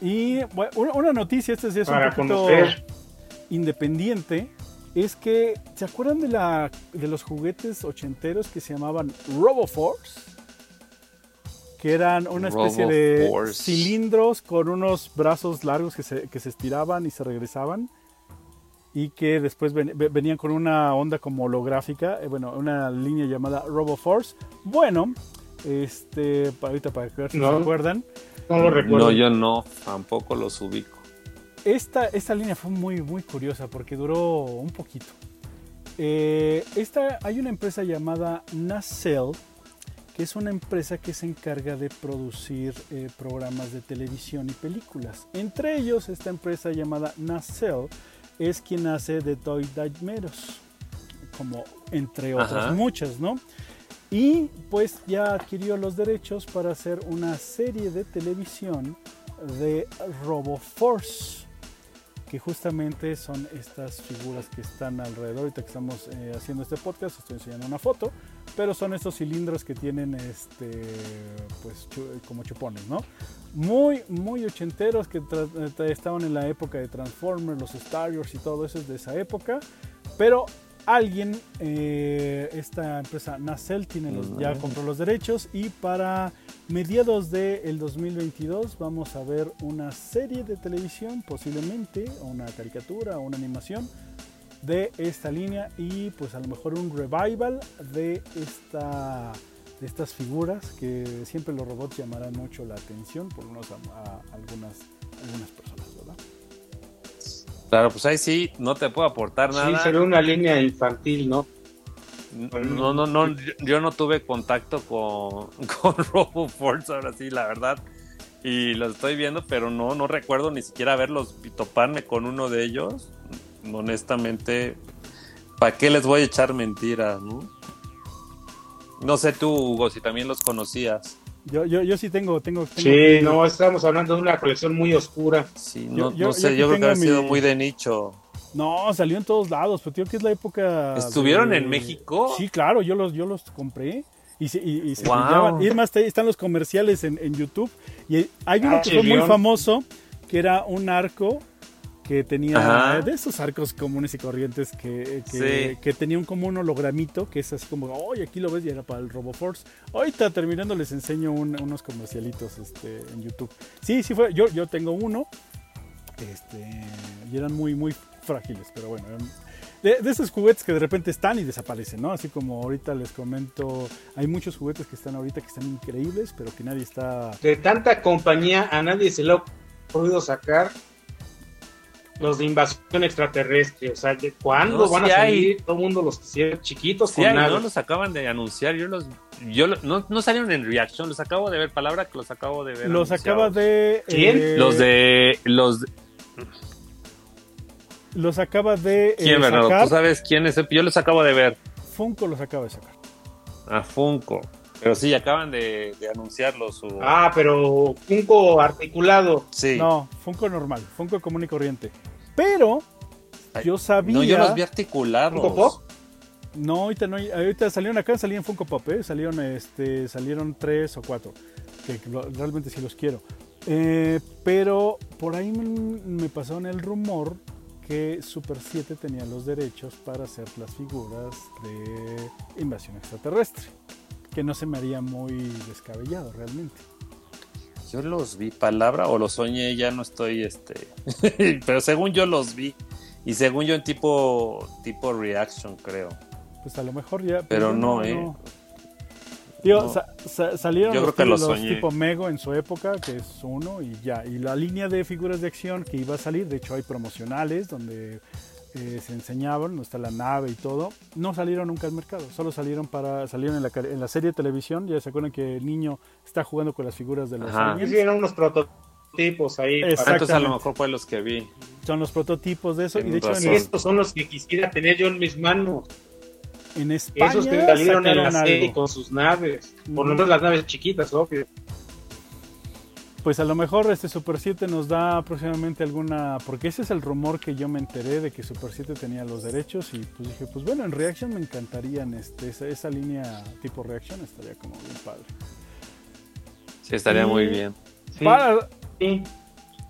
Y bueno, una, una noticia, esta sí es Para un poquito conocer. independiente, es que, ¿se acuerdan de, la, de los juguetes ochenteros que se llamaban RoboForce? Que eran una especie de cilindros con unos brazos largos que se, que se estiraban y se regresaban. Y que después ven- ve- venían con una onda como holográfica, eh, bueno, una línea llamada RoboForce. Bueno, este, ahorita para que ver si No. se acuerdan, No lo recuerdo. No, yo no. Tampoco los ubico. Esta, esta línea fue muy, muy curiosa porque duró un poquito. Eh, esta, hay una empresa llamada Nacelle, que es una empresa que se encarga de producir eh, programas de televisión y películas. Entre ellos, esta empresa llamada Nacelle es quien hace The Toy Nightmares, como entre otras Ajá. muchas, ¿no? Y pues ya adquirió los derechos para hacer una serie de televisión de RoboForce, que justamente son estas figuras que están alrededor. Ahorita que estamos eh, haciendo este podcast, estoy enseñando una foto, pero son estos cilindros que tienen este, pues, como chupones, ¿no? Muy, muy ochenteros que tra- estaban en la época de Transformers, los Star Wars y todo eso es de esa época, pero alguien, eh, esta empresa Nacelle tiene los, ya compró los derechos y para mediados del 2022 vamos a ver una serie de televisión, posiblemente, o una caricatura o una animación de esta línea y pues a lo mejor un revival de esta de estas figuras que siempre los robots llamarán mucho la atención por lo menos a, a algunas algunas personas. Claro, pues ahí sí, no te puedo aportar Sí, nada. sería una línea infantil, ¿no? No, no, no, yo- no tuve contacto con, con RoboForce, ahora sí, la verdad. Y los estoy viendo, pero no, no recuerdo ni siquiera verlos y toparme con uno de ellos. Honestamente, ¿para qué les voy a echar mentiras, no? No sé tú, Hugo, si también los conocías. Yo, yo, yo sí tengo, tengo, tengo Sí, que- no, estamos hablando de una colección muy oscura. Sí, no, yo- no yo sé, yo creo que ha sido muy de nicho. No, salió en todos lados, pero tío que es la época. ¿Estuvieron de- en México? Sí, claro, yo los, yo los compré. Y se, y, y se Wow. Y más, están los comerciales en, en YouTube. Y hay uno Ah, que fue muy famoso, que era un arco que tenía Ajá. de esos arcos comunes y corrientes que, que, Sí. que tenía un, como un hologramito que es así como, oye, aquí lo ves y era para el RoboForce. Ahorita terminando les enseño un- unos comercialitos este, en YouTube. Sí, sí fue, yo, yo tengo uno este, y eran muy, muy frágiles, pero bueno, eran de, de esos juguetes que de repente están y desaparecen, ¿no? Así como ahorita les comento, hay muchos juguetes que están ahorita que están increíbles, pero que nadie está... De tanta compañía, a nadie se le ha podido sacar los de invasión extraterrestre. O sea, ¿de ¿cuándo No, van sí a hay. salir? Todo el mundo los quisiera chiquitos Sí, con ay, nada. no los acaban de anunciar. Yo los. Yo lo- no, no salieron en reaction, los acabo de ver. Palabra que los acabo de ver. Los anunciados. acaba de... ¿Quién? eh, Los de. Los de- Los acaba de eh, ¿Quién, Bernardo? sacar. ¿Tú sabes quién es? Yo los acabo de ver. Funko los acaba de sacar. A Funko. Pero sí, acaban de, de anunciarlo su. Ah, pero Funko articulado. sí. No, Funko normal, Funko común y corriente. Pero Ay, yo sabía... No, yo los vi articulados. ¿Funko Pop? No, ahorita no, ahorita salieron acá, salían Funko Pop, ¿eh? salieron, este, salieron tres o cuatro, que realmente sí los quiero. Eh, pero por ahí me, me pasaron el rumor que Super 7 tenía los derechos para hacer las figuras de invasión extraterrestre, que no se me haría muy descabellado realmente. Yo los vi, palabra o los soñé, ya no estoy este. Pero según yo los vi. Y según yo en tipo tipo reaction, creo. Pues a lo mejor ya... Pero yo no, ¿eh? Digo, No. sa- sa- salieron Yo los, creo que los tipo Mego en su época, que es uno, y ya. Y la línea de figuras de acción que iba a salir, de hecho hay promocionales donde eh, se enseñaban, donde está la nave y todo, no salieron nunca al mercado, solo salieron para salieron en la, en la serie de televisión, ya se acuerdan que el niño está jugando con las figuras de los aliens. Hicieron unos prototipos ahí. Exacto. para- Ah, Entonces a lo mejor fue los que vi. Son los prototipos de eso, y de hecho en Estos son los que quisiera tener yo en mis manos. En España Esos que salieron en la serie algo. con sus naves. Por lo menos las naves chiquitas, obvio. Pues a lo mejor este Super 7 nos da próximamente alguna, porque ese es el rumor que yo me enteré de que Super 7 tenía los derechos y pues dije, pues bueno, en Reaction me encantarían este, esa, esa línea tipo Reaction estaría como bien padre. Sí, estaría muy bien. Sí, Para, sí.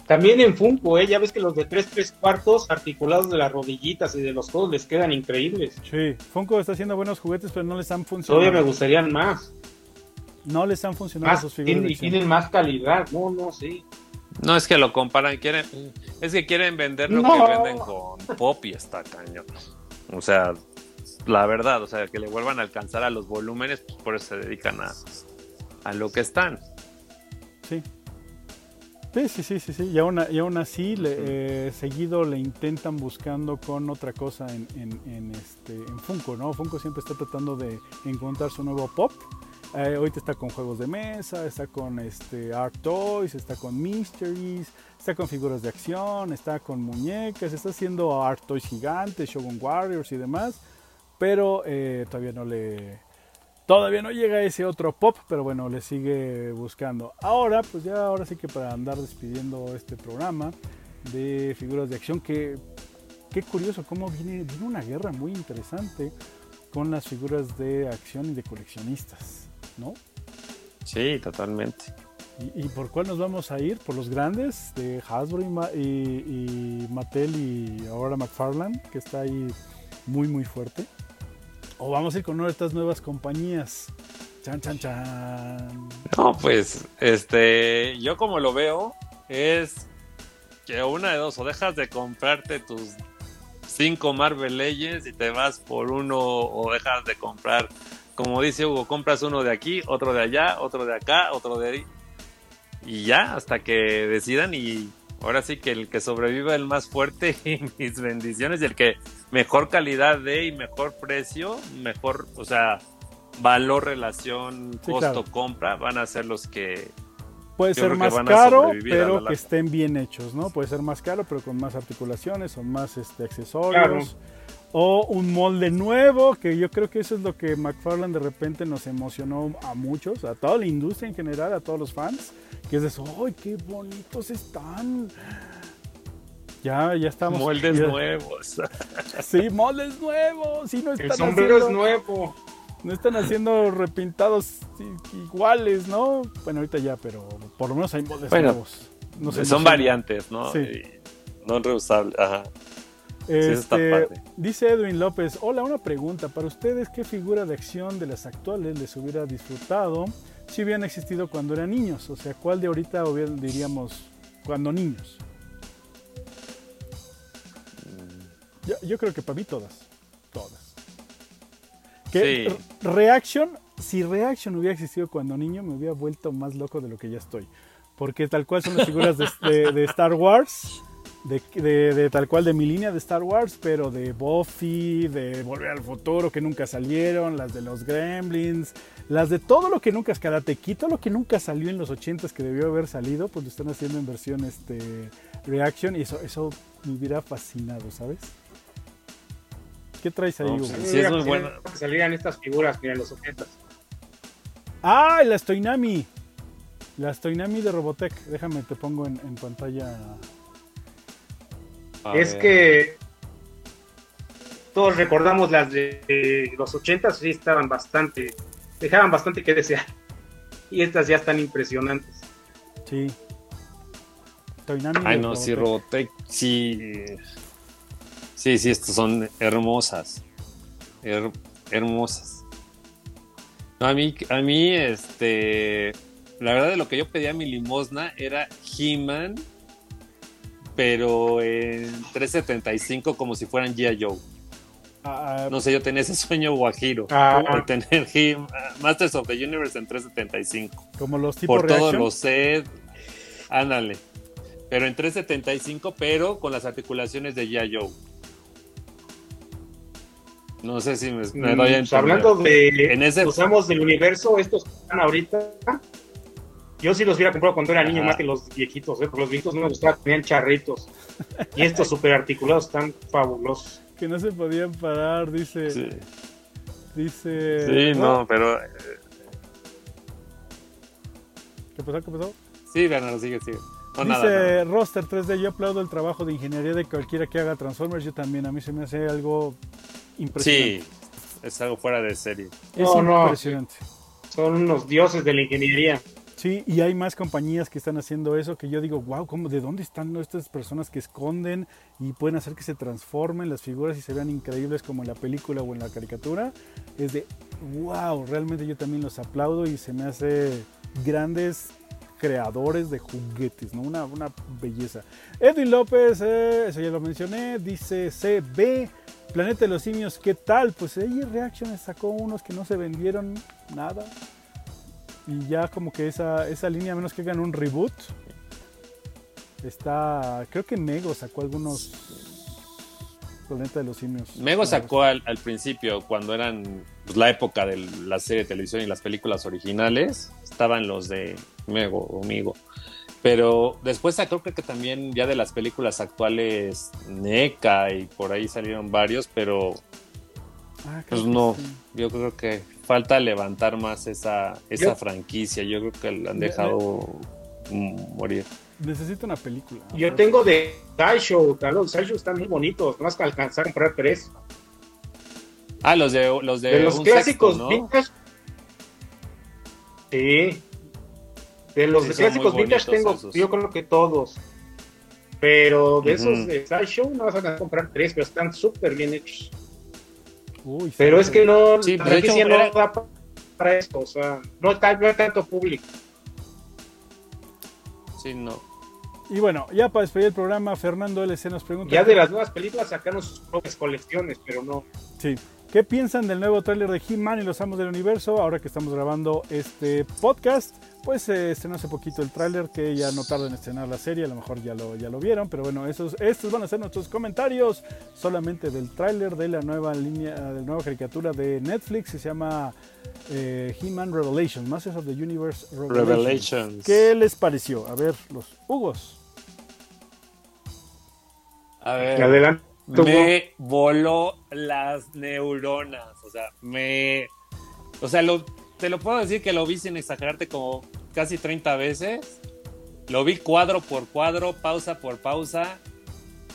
También en Funko, ¿eh? ya ves que los de 3 3 cuartos articulados de las rodillitas y de los codos les quedan increíbles. sí, Funko está haciendo buenos juguetes, pero no les han Todavía me funcionado. gustarían más. No les han funcionado más sus figuras y tienen más calidad. No, no, sí. No es que lo comparan, quieren, es que quieren vender lo No. que venden con Pop y está cañón. O sea, la verdad, o sea, que le vuelvan a alcanzar a los volúmenes, pues por eso se dedican a, a lo que están. Sí. Sí, sí, sí, sí, sí. Y aún, y aún así, le- eh, seguido le intentan buscando con otra cosa en, en, en este, en Funko, ¿no? Funko siempre está tratando de encontrar su nuevo pop. Eh, ahorita está con juegos de mesa, está con este, Art Toys, está con Mysteries, está con figuras de acción, está con muñecas, está haciendo Art Toys gigantes, Shogun Warriors y demás. Pero eh, todavía no le, Todavía no llega ese otro pop, pero bueno, le sigue buscando. Ahora, pues ya ahora sí que para andar despidiendo este programa de figuras de acción, que qué curioso cómo viene, viene una guerra muy interesante con las figuras de acción y de coleccionistas, ¿no? Sí, totalmente. ¿Y, y por cuál nos vamos a ir? ¿Por los grandes de Hasbro y, Ma- y- y Mattel y ahora McFarlane, que está ahí muy muy fuerte? ¿O vamos a ir con una de estas nuevas compañías? Chan, chan, chan. No, pues, este, yo como lo veo, es que una de dos, o dejas de comprarte tus cinco Marvel Legends y te vas por uno, o dejas de comprar, como dice Hugo, compras uno de aquí, otro de allá, otro de acá, otro de ahí, y ya, hasta que decidan y ahora sí que el que sobreviva el más fuerte y mis bendiciones y el que mejor calidad de y mejor precio, mejor, o sea, valor, relación, Sí, costo, claro. compra, van a ser los que Puede ser creo que más van a caro, sobrevivir a la pero que estén bien hechos, ¿no? Puede ser más caro, pero con más articulaciones, son más este, accesorios. O un molde nuevo, que yo creo que eso es lo que McFarlane de repente nos emocionó a muchos, a toda la industria en general, a todos los fans, que es de eso, ¡ay, qué bonitos están! Ya, ya estamos. moldes ya- nuevos. Sí, moldes nuevos. Sí, no El están sombrero es haciendo- nuevo. no están hacindo repintados iguales, ¿no? Bueno, ahorita ya, pero por lo menos hay moldes Bueno, nuevos. Nos Son variantes, ¿no? Sí. Y no reusables. Ajá. Este, dice Edwin López, hola, una pregunta. Para ustedes, ¿qué figura de acción de las actuales les hubiera disfrutado si hubieran existido cuando eran niños? O sea, ¿cuál de ahorita hubieran, diríamos cuando niños? Yo, yo creo que para mí todas. Todas. Que Sí. Reaction, si Reaction hubiera existido cuando niño, me hubiera vuelto más loco de lo que ya estoy. Porque tal cual son las figuras de, de- de Star Wars, de, de- de tal cual de mi línea de Star Wars, pero de Buffy, de Volver al Futuro que nunca salieron, las de los Gremlins, las de todo lo que nunca es Karate Kid, todo lo que nunca salió en los 80s que debió haber salido, pues lo están haciendo en versión este, Reaction y eso, eso me hubiera fascinado, ¿sabes? ¿Qué traes ahí, No, Hugo? Me Sí, es muy. Que salieran estas figuras, mira, en los 80. ¡Ah! La Stoinami. La Stoinami de Robotech. Déjame, te pongo en, en pantalla. A Es ver. que todos recordamos las de, de los 80, sí estaban bastante, dejaban bastante que desear. Y estas ya están impresionantes. Sí. Ay, no, sí, Robotech. Robotech, sí. Sí, sí, estas son hermosas. Her- hermosas. No, a mí, a mí, este. La verdad, de lo que yo pedía mi limosna era He-Man, pero en 375, como si fueran G.I. Joe. Ah, No sé, yo tenía ese sueño guajiro. Ah. De tener He Masters of the Universe en 375 como los tipos por todos los sets. Ándale. Pero en 375, pero con las articulaciones de G.I. Joe. No sé si me, me doy a Mm, entender. hablando de En ese- los amos del universo, estos que están ahorita, yo sí los hubiera comprado cuando era niño Ajá. más que los viejitos, ¿eh? porque los viejitos no me gustaban, tenían charritos. Y estos super articulados están fabulosos. Que no se podían parar, dice. Sí. Dice. Sí, no, pero. eh, ¿Qué pasó? ¿Qué pasó? Sí, Bernardo, sigue, sigue. No, nada, Dice nada. Roster 3D, yo aplaudo el trabajo de ingeniería de cualquiera que haga Transformers, yo también, a mí se me hace algo impresionante. Sí, es algo fuera de serie. Es No, no. impresionante. Son unos dioses de la ingeniería. Sí, y hay más compañías que están haciendo eso que yo digo, wow, ¿cómo, ¿de dónde están estas personas que esconden y pueden hacer que se transformen las figuras y se vean increíbles como en la película o en la caricatura? Es de, wow, realmente yo también los aplaudo y se me hace grandes creadores de juguetes, ¿no? Una, una belleza. Edwin López, eh, eso ya lo mencioné, dice CB, Planeta de los Simios, ¿qué tal? Pues ahí Reactions sacó unos que no se vendieron nada. Y ya como que esa, esa línea, a menos que hagan un reboot, está, creo que Mego sacó algunos Planeta de los Simios. Mego sacó al, al principio, cuando eran pues, la época de la serie de televisión y las películas originales, estaban los de Mego o Migo. Pero después creo que también ya de las películas actuales NECA y por ahí salieron varios, pero Ah, pues que no, sí. yo creo que falta levantar más esa, esa Yo- franquicia. Yo creo que la han dejado morir. Necesito una película. Yo tengo de Sideshow, claro, los Sideshow están muy bonitos, más que alcanzar a comprar tres. Ah, los de los de, De los un clásicos sexto, ¿no? vintage. Sí. De los Sí, clásicos vintage tengo, esos. yo creo que todos. Pero de esos de Sideshow no vas a comprar tres, pero están súper bien hechos. Uy, sí, Pero es que no, Sí, de hecho, no era- da pa- para esto, o sea, no, está- no hay tanto público. Sí, no. Y bueno, ya para despedir el programa, Fernando LC nos pregunta. Ya de las nuevas películas sacaron sus propias colecciones, pero no. Sí. ¿Qué piensan del nuevo tráiler de He-Man y los Amos del Universo? Ahora que estamos grabando este podcast, pues se estrenó hace poquito el tráiler que ya no tarda en estrenar la serie, a lo mejor ya lo, ya lo vieron, pero bueno, esos, estos van a ser nuestros comentarios solamente del tráiler de la nueva línea, de la nueva caricatura de Netflix que se llama eh, He-Man Revelations, Masters of the Universe Revelations. Revelations. ¿Qué les pareció? A ver, los Hugos. A ver. Adelante. Me voló las neuronas. O sea, me. O sea, te lo puedo decir que lo vi sin exagerarte como casi 30 veces. Lo vi cuadro por cuadro, pausa por pausa.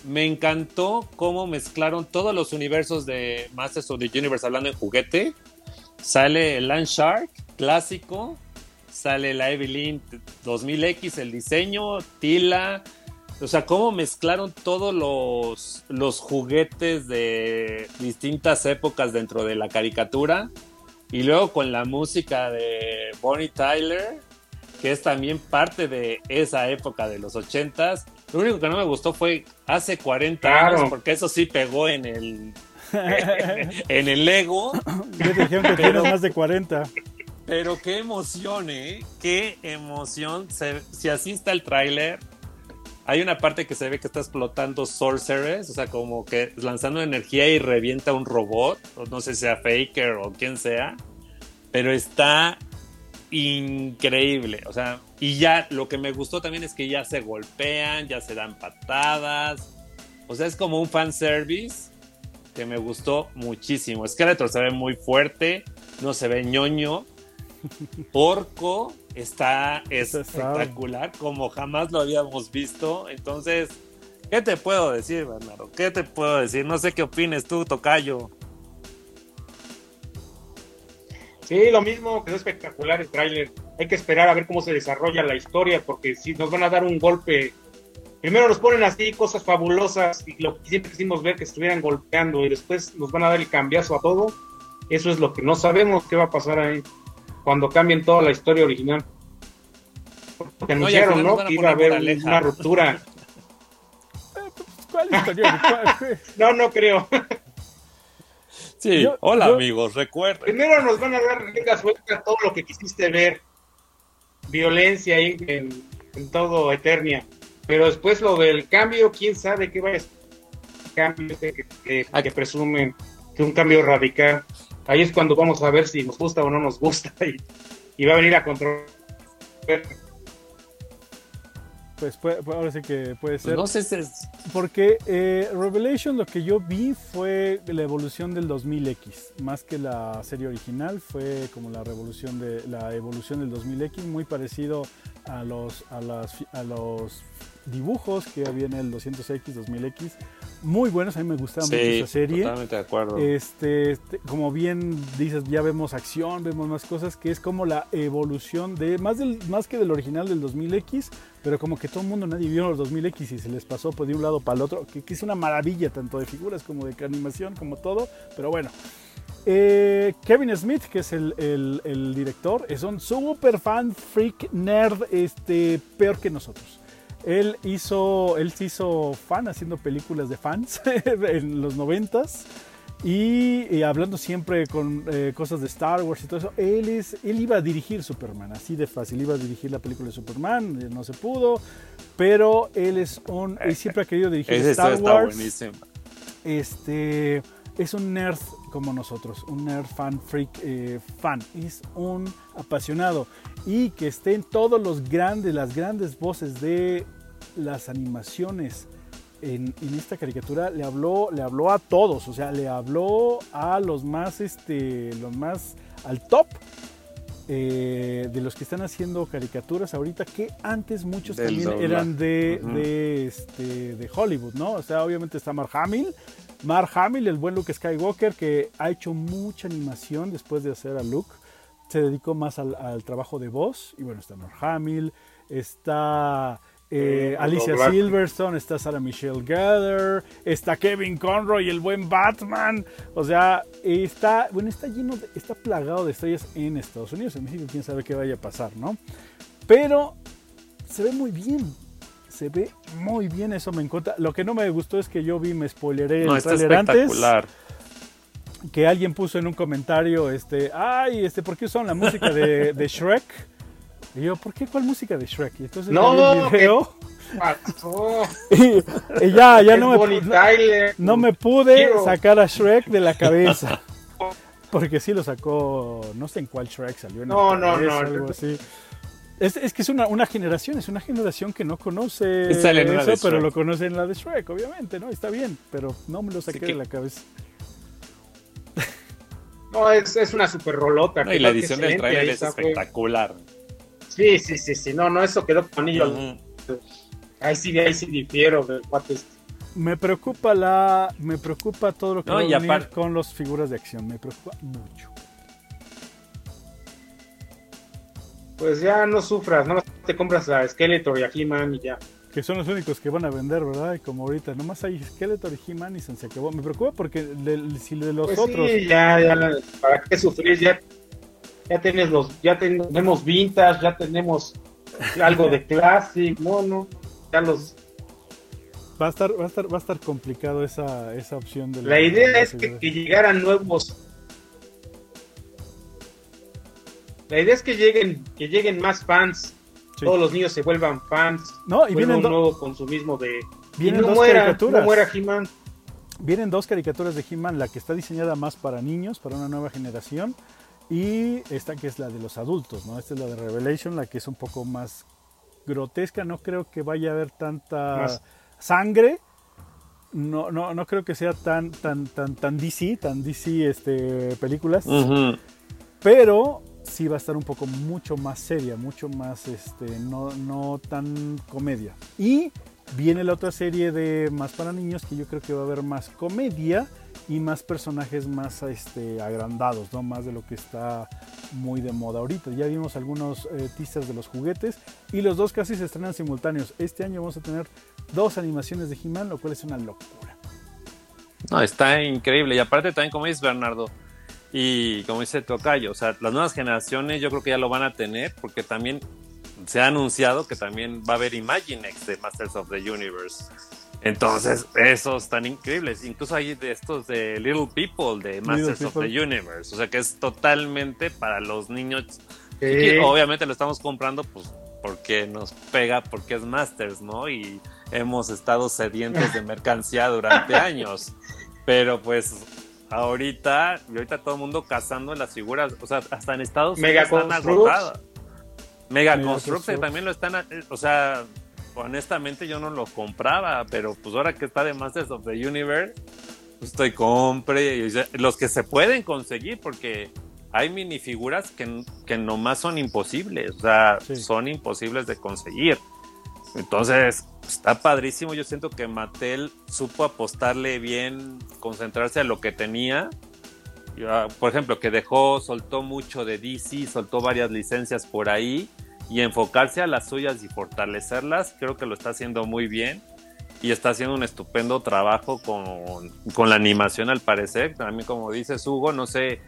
Me encantó cómo mezclaron todos los universos de Masters of the Universe hablando en juguete. Sale el Land Shark clásico. Sale la Evelyn 2000X, el diseño, Tila, o sea, cómo mezclaron todos los, los juguetes de distintas épocas dentro de la caricatura. Y luego con la música de Bonnie Tyler, que es también parte de esa época de los ochentas. Lo único que no me gustó fue hace 40 Claro. años, porque eso sí pegó en el, en el Lego. Ya te dijeron que tienes más de 40. Pero qué emoción, ¿eh? Qué emoción. Se- si así está el tráiler, hay una parte que se ve que está explotando Sorceress, o sea, como que lanzando energía y revienta un robot, no sé si sea Faker o quien sea, pero está increíble, o sea, y ya lo que me gustó también es que ya se golpean, ya se dan patadas, o sea, es como un fanservice que me gustó muchísimo. Skeletor se ve muy fuerte, no se ve ñoño. Orco está espectacular, como jamás lo habíamos visto. Entonces, ¿qué te puedo decir, Bernardo? ¿Qué te puedo decir? No sé qué opines tú, Tocayo. Sí, lo mismo, quedó espectacular el tráiler. Hay que esperar a ver cómo se desarrolla la historia, porque si nos van a dar un golpe, primero nos ponen así cosas fabulosas y lo que siempre quisimos ver que estuvieran golpeando y después nos van a dar el cambiazo a todo. Eso es lo que no sabemos qué va a pasar ahí cuando cambien toda la historia original. Porque anunciaron, ¿no? Que iba a haber moraleja. una ruptura. ¿Cuál historia? No, no creo. Sí, Yo- hola yo- amigos, recuerden. Primero nos van a dar rienda suelta todo lo que quisiste ver. Violencia ahí en, en todo Eternia. Pero después lo del cambio, quién sabe qué va a ser. Cambio que, que- que presumen que un cambio radical. Ahí es cuando vamos a ver si nos gusta o no nos gusta. Y, y va a venir a controlar. pues puede, ahora sí que puede Pues ser. no sé si es- Porque eh, Revelation lo que yo vi fue la evolución del 2000X, más que la serie original, fue como la revolución de la evolución del 2000X, muy parecido a los a las a los dibujos que había en el 200X, 2000X, muy buenos, a mí me gustaba mucho esa serie. totalmente de acuerdo. Este, este, como bien dices, ya vemos acción, vemos más cosas, que es como la evolución de, más, del, más que del original del 2000X, pero como que todo el mundo, nadie vio los 2000X y se les pasó pues, de un lado para el otro, que, que es una maravilla, tanto de figuras como de animación, como todo, pero bueno. Eh, Kevin Smith, que es el, el- el director, es un super fan, freak, nerd, este, peor que nosotros. Él hizo, él se hizo fan haciendo películas de fans en los noventas y, y hablando siempre con eh, cosas de Star Wars y todo eso. Él, es, él iba a dirigir Superman, así de fácil. Iba a dirigir la película de Superman, eh, no se pudo. Pero él es un, él siempre ha querido dirigir Ese Star Wars buenísimo. este es un nerd como nosotros, un nerd fan freak eh, fan, es un apasionado y que estén todos los grandes, las grandes voces de las animaciones en, en esta caricatura le habló, le habló a todos, o sea, le habló a los más, este, los más al top. eh, de los que están haciendo caricaturas ahorita que antes muchos Del también eran de, de, este, de Hollywood, ¿no? O sea, obviamente está Mark Hamill, Mark Hamill, el buen Luke Skywalker, que ha hecho mucha animación después de hacer a Luke. Se dedicó más al, al trabajo de voz. Y bueno, está Mark Hamill, está eh, Eh, Alicia. Silverstone, está Sarah Michelle Gellar, está Kevin Conroy, el buen Batman. O sea, está, bueno, está lleno, de- está plagado de estrellas en Estados Unidos. En México, quién sabe qué vaya a pasar, ¿no? Pero se ve muy bien. Se ve muy bien, eso me encanta. Lo que no me gustó es que yo vi, me spoileré No, el está tráiler antes que alguien puso en un comentario, este, ay, este, ¿por qué usaron la música de, de Shrek? Y yo, ¿por qué cuál música de Shrek? Y entonces No, video Pasó. y, y ya, ya no me, no, me pude Quiero. sacar a Shrek de la cabeza. Porque sí lo sacó, no sé en cuál Shrek salió. En No, no, tres, no. Algo así. Es, es que es una, una generación, es una generación que no conoce eso, de pero lo conoce en la de Shrek, obviamente, ¿no? Está bien, pero no me lo saqué de la cabeza. No, es, es una super rolota. No, y la edición del trailer es fue- espectacular. Sí, sí, sí, sí. No, no, eso quedó con. Ujú. Ahí sí, ahí sí difiero del cuate este. Me preocupa la, me preocupa todo lo que No, va a venir con las figuras de acción. Me preocupa mucho. Pues ya no sufras, nada más te compras a Skeletor y a He-Man y ya. Que son los únicos que van a vender, ¿verdad? Y como ahorita, nomás hay Skeletor y He-Man y se acabó. Me preocupa porque de- si de los Pues otros. sí, ya, ya, ¿para qué sufrir? Ya, ya tienes los, ya tenemos vintage, ya tenemos algo de classic, no, no, ya los... Va a estar, va a estar, va a estar complicado esa, esa opción de La idea de es que, que llegaran nuevos... La idea es que lleguen, que lleguen más fans, Sí. todos los niños se vuelvan fans, No, y vienen, un nuevo consumismo de... Y vienen no dos muera, caricaturas. no muera He-Man. Vienen dos caricaturas de He-Man, la que está diseñada más para niños, para una nueva generación, y esta que es la de los adultos, ¿no? Esta es la de Revelation, la que es un poco más grotesca, no creo que vaya a haber tanta Más. sangre. No, no, no creo que sea tan, tan, tan, tan DC, tan DC este, películas, pero sí va a estar un poco mucho más seria, mucho más, este, no, no tan comedia. Y viene la otra serie de más para niños que yo creo que va a haber más comedia y más personajes más este, agrandados, ¿no? Más de lo que está muy de moda ahorita. Ya vimos algunos eh, teasers de los juguetes y los dos casi se estrenan simultáneos. Este año vamos a tener dos animaciones de He-Man, lo cual es una locura. No, está increíble. Y aparte también, como dices Bernardo, y como dice Tocayo, o sea, las nuevas generaciones yo creo que ya lo van a tener, porque también se ha anunciado que también va a haber Imaginext de Masters of the Universe. Entonces, esos están increíbles. Incluso hay de estos de Little People, de Masters of People. the Universe. O sea, que es totalmente para los niños. Sí. Y obviamente lo estamos comprando, pues, porque nos pega, porque es Masters, ¿no? Y hemos estado sedientos de mercancía durante años. Pero pues ahorita, y ahorita todo el mundo cazando las figuras, o sea, hasta en Estados Unidos Mega están agotadas. Mega Mega Construx. también lo están, eh, o sea, honestamente yo no lo compraba, pero pues ahora que está de Masters of the Universe, pues estoy compre los que se pueden conseguir porque hay minifiguras que, que nomás son imposibles, o sea, son imposibles de conseguir. Entonces, está padrísimo. Yo siento que Mattel supo apostarle bien, concentrarse a lo que tenía. Ah, por ejemplo, que dejó, soltó mucho de DC, soltó varias licencias por ahí y enfocarse a las suyas y fortalecerlas, creo que lo está haciendo muy bien y está haciendo un estupendo trabajo con, con la animación al parecer. También como dices Hugo, no sé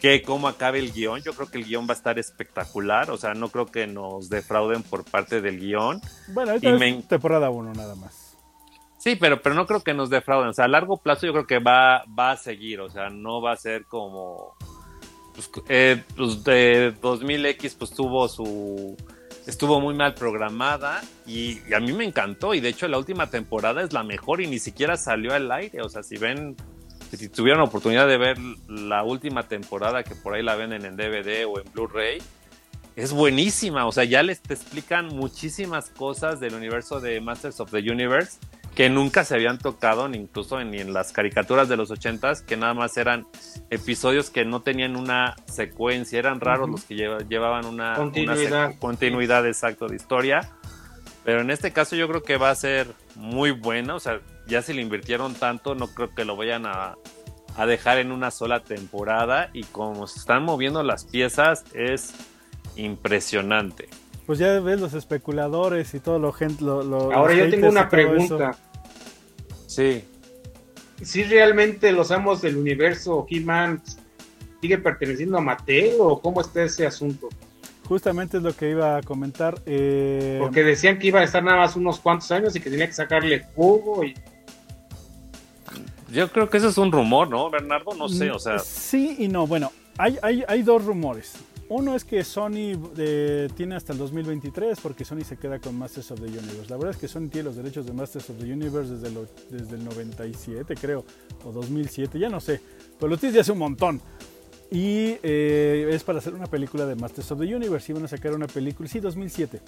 qué, cómo acabe el guion, yo creo que el guion va a estar espectacular, o sea, no creo que nos defrauden por parte del guion. Bueno, esta es temporada 1 nada más. Sí, pero, pero no creo que nos defrauden, o sea, a largo plazo yo creo que va, va a seguir, o sea, no va a ser como pues, eh, pues de 2000X pues tuvo su estuvo muy mal programada y, a mí me encantó. Y de hecho la última temporada es la mejor y ni siquiera salió al aire, o sea, si ven si tuvieron oportunidad de ver la última temporada que por ahí la ven en DVD o en Blu-ray, es buenísima, o sea, ya les te explican muchísimas cosas del universo de Masters of the Universe que nunca se habían tocado, ni incluso ni en las caricaturas de los ochentas, que nada más eran episodios que no tenían una secuencia, eran raros los que llevaban una continuidad, continuidad exacto de historia. Pero en este caso yo creo que va a ser muy buena, o sea, ya si le invirtieron tanto, no creo que lo vayan a, a dejar en una sola temporada. Y como se están moviendo las piezas es impresionante pues ya ves los especuladores y todo lo gente. Lo, Ahora yo tengo una pregunta. Sí. Si realmente los amos del universo He-Man sigue perteneciendo a Mattel o cómo está ese asunto? Justamente es lo que iba a comentar. Eh, Porque decían que iba a estar nada más unos cuantos años y que tenía que sacarle jugo y. Yo creo que eso es un rumor, ¿no, Bernardo? No sé, o sea. Sí y no. Bueno, hay, hay, hay dos rumores. Uno es que Sony eh, tiene hasta el 2023 porque Sony se queda con Masters of the Universe. La verdad es que Sony tiene los derechos de Masters of the Universe desde, el 97 creo, o 2007, ya no sé, pero lo tiene hace un montón. Y eh, es para hacer una película de Masters of the Universe. Iban a sacar una película, sí, 2007.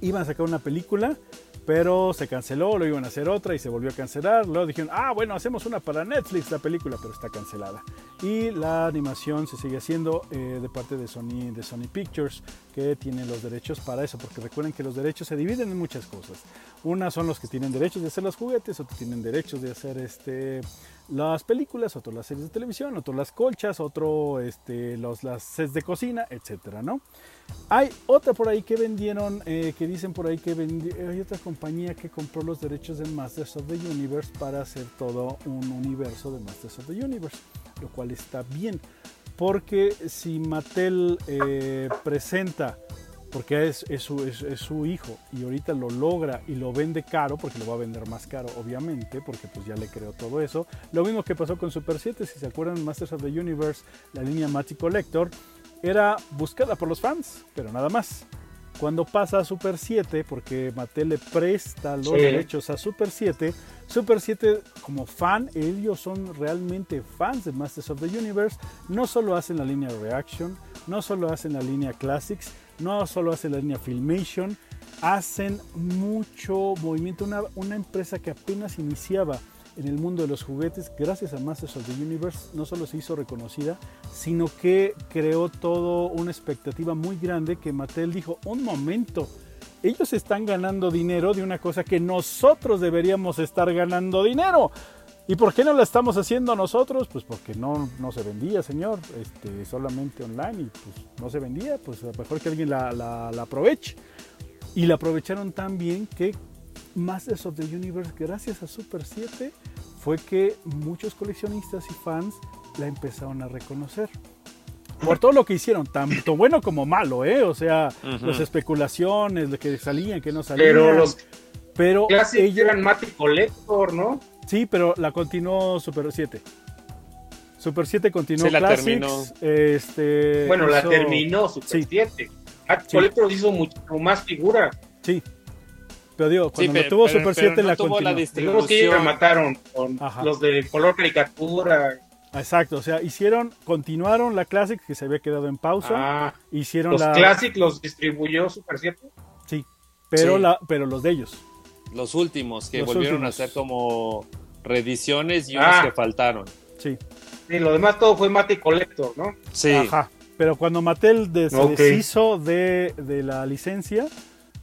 Iban a sacar una película pero se canceló, lo iban a hacer otra y se volvió a cancelar. Luego dijeron, ah, bueno, hacemos una para Netflix, la película, pero está cancelada. Y la animación se sigue haciendo eh, de parte de Sony, de Sony Pictures, que tiene los derechos para eso, porque recuerden que los derechos se dividen en muchas cosas. Una son los que tienen derechos de hacer los juguetes, otros tienen derechos de hacer este, las películas, otros las series de televisión, otros las colchas, otro este, los, las sets de cocina, etcétera, ¿no? Hay otra por ahí que vendieron, eh, que dicen por ahí que hay otra compañía que compró los derechos de Masters of the Universe para hacer todo un universo de Masters of the Universe, lo cual está bien, porque si Mattel eh, presenta porque es, su, hijo y ahorita lo logra y lo vende caro, porque lo va a vender más caro, obviamente, porque pues ya le creó todo eso. Lo mismo que pasó con Super 7, si se acuerdan, Masters of the Universe, la línea Matty Collector, era buscada por los fans, pero nada más. Cuando pasa a Super 7, porque Mattel le presta los derechos a Super 7, Super 7 como fan, ellos son realmente fans de Masters of the Universe, no solo hacen la línea Reaction, no solo hacen la línea Classics, no solo hacen la línea Filmation, hacen mucho movimiento, una, una empresa que apenas iniciaba en el mundo de los juguetes, gracias a Masters of the Universe, no solo se hizo reconocida, sino que creó todo una expectativa muy grande que Mattel dijo, un momento, ellos están ganando dinero de una cosa que nosotros deberíamos estar ganando dinero. ¿Y por qué no la estamos haciendo nosotros? Pues porque no, no se vendía, señor, este, solamente online y pues no se vendía, pues mejor que alguien la, la, la aproveche. Y la aprovecharon tan bien que Masters of the Universe, gracias a Super 7, fue que muchos coleccionistas y fans la empezaron a reconocer. Por todo lo que hicieron, tanto bueno como malo, ¿eh? O sea, las especulaciones, de que salían, que no salían. Pero los. Pero ellos eran Mati Collector, ¿no? Sí, pero la continuó Super 7. Super 7 continuó Se la terminó. Este, bueno, la terminó Super 7. Mati Collector hizo mucho más figura. Sí, pero digo, cuando tuvo Super 7 la tuvo la distribución. que la mataron con los de color caricatura. Exacto, o sea, hicieron, continuaron la Classic que se había quedado en pausa. Ah, hicieron los la... Classic los distribuyó Super 7. Sí, pero, Sí. la, pero los de ellos. Los últimos que Los volvieron últimos. a hacer como reediciones y unos Ah. que faltaron. Sí. Y lo demás todo fue Mati Collector, ¿no? Sí. Ajá. Pero cuando Mattel de- se Ok. deshizo de, de la licencia,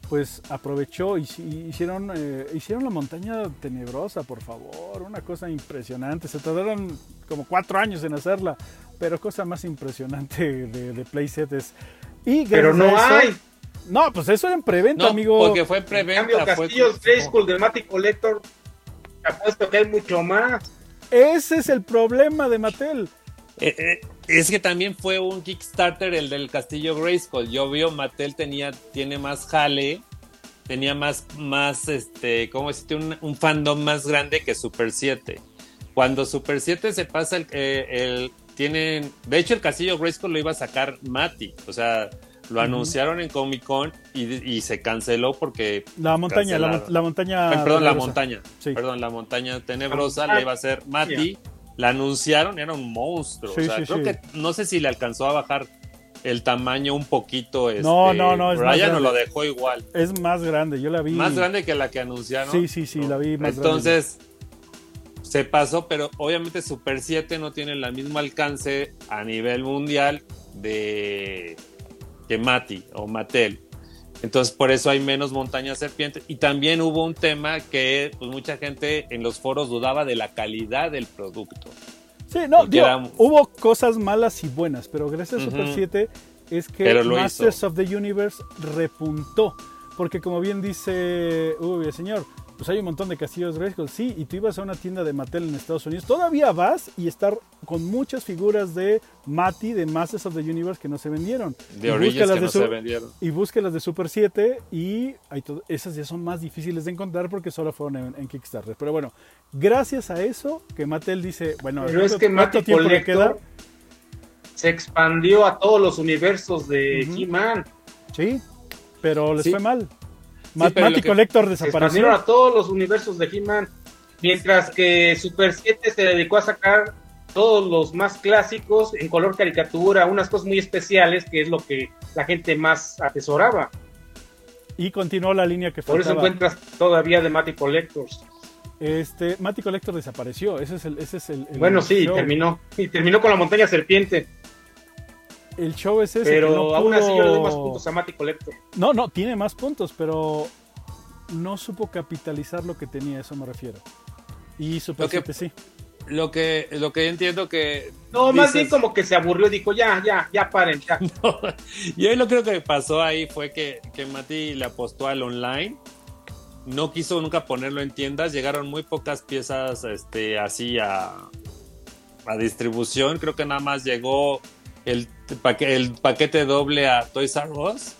pues aprovechó y y hicieron, eh, hicieron la montaña tenebrosa, por favor. Una cosa impresionante. Se tardaron como cuatro años en hacerla, pero cosa más impresionante de, de Playset es. Y Pero no eso- hay. No, pues eso era en preventa, No, amigo. porque fue En cambio, preventa. Fue, Castillos Grey School de Mati Collector, te apuesto que hay mucho más. Ese es el problema de Mattel. Eh, eh, es que también fue un Kickstarter el del Castillo Grayskull. Yo veo Mattel tenía, tiene más jale, tenía más, más este, ¿cómo decirte? Un, un fandom más grande que Super 7. Cuando Super 7 se pasa el, eh, el- tienen, de hecho el Castillo Grayskull lo iba a sacar Mati, o sea, lo anunciaron en Comic Con y, y se canceló porque La montaña, la, montaña. Ay, perdón, la montaña. Sí. Perdón, la montaña tenebrosa Ah, la iba a hacer Mati. La anunciaron, era un monstruo. Sí, o sea, sí, creo sí. que no sé si le alcanzó a bajar el tamaño un poquito. No, este, no, no, es Brian no grande. lo dejó igual. Es más grande, yo la vi. Más grande que la que anunciaron. Sí, sí, sí, la vi más Entonces, se pasó, pero obviamente Super 7 no tiene el mismo alcance a nivel mundial de que Mati o Mattel. Entonces, por eso hay menos montañas serpientes. Y también hubo un tema que pues, mucha gente en los foros dudaba de la calidad del producto. Sí, no, Porque digo, era- hubo cosas malas y buenas, pero gracias a Super Ujú. 7 es que Masters hizo. of the Universe repuntó. Porque como bien dice, uy, señor, pues hay un montón de castillos Grayskull, sí, y tú ibas a una tienda de Mattel en Estados Unidos, todavía vas y estar con muchas figuras de Mati, de Masters of the Universe que no se vendieron. De Y búscalas que de no se vendieron. y búsquelas de Super 7 y hay esas ya son más difíciles de encontrar porque solo fueron en, en Kickstarter. Pero bueno, gracias a eso que Mattel dice, bueno, Pero es ¿cuánto- que Mati tiempo le queda? Se expandió a todos los universos de Ujú. He-Man. Sí, pero les Sí. fue mal. Ma- pero Mati lo que- Collector Se desapareció. a todos los universos de He-Man. Mientras que Super 7 se dedicó a sacar todos los más clásicos en color caricatura, unas cosas muy especiales, que es lo que la gente más atesoraba. Y continuó la línea que Por eso faltaba. encuentras todavía de Mati Collectors. Este, Mati Collector desapareció. Ese es el, ese es el, el Bueno, sí, show. terminó. Y terminó con la montaña serpiente. El show es ese. Pero que no aún así yo le doy más puntos a Mati Collector. No, no, tiene más puntos, pero no supo capitalizar lo que tenía, a eso me refiero. Y Super Lo que- 7 sí. Lo que, lo que yo entiendo que. No, más dices- bien como que se aburrió y dijo, ya, ya, ya paren, ya. Yo lo creo que pasó ahí fue que, que Mati le apostó al online. No quiso nunca ponerlo en tiendas. Llegaron muy pocas piezas este, así a, a distribución. Creo que nada más llegó el, paque- el paquete doble a Toys R Us.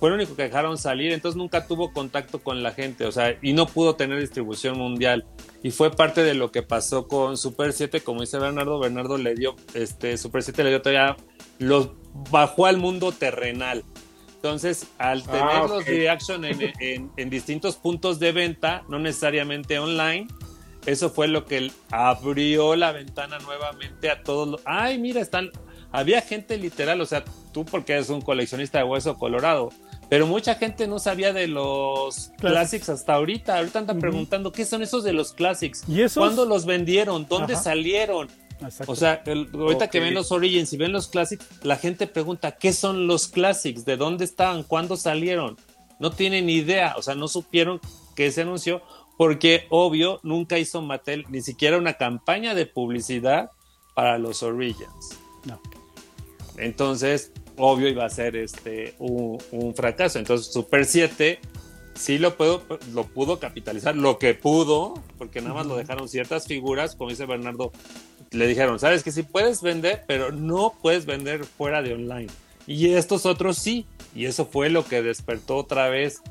Fue lo único que dejaron salir. Entonces nunca tuvo contacto con la gente. O sea, y no pudo tener distribución mundial. Y fue parte de lo que pasó con Super 7. Como dice Bernardo, Bernardo le dio, este, Super 7 le dio todavía los bajó al mundo terrenal. Entonces, al Ah, tener los reaction en, en- en distintos puntos de venta, no necesariamente online, eso fue lo que abrió la ventana nuevamente a todos los... Ay, mira, están... Había gente literal, o sea, tú porque eres un coleccionista de hueso colorado, pero mucha gente no sabía de los Classics. classics hasta ahorita. Ahorita andan preguntando, ¿qué son esos de los classics? ¿Y esos? ¿Cuándo los vendieron? ¿Dónde Ajá. salieron? Exacto. O sea, el- ahorita que ven los Origins y ven los Classics, la gente pregunta, ¿qué son los Classics? ¿De dónde estaban? ¿Cuándo salieron? No tienen ni idea, o sea, no supieron que se anunció porque, obvio, nunca hizo Mattel ni siquiera una campaña de publicidad para los Origins. Entonces, obvio, iba a ser este, un, un fracaso. Entonces, Super 7 sí lo, puedo, lo pudo capitalizar, lo que pudo, porque nada más lo dejaron ciertas figuras, como dice Bernardo, le dijeron, sabes que sí puedes vender, pero no puedes vender fuera de online. Y estos otros sí, y eso fue lo que despertó otra vez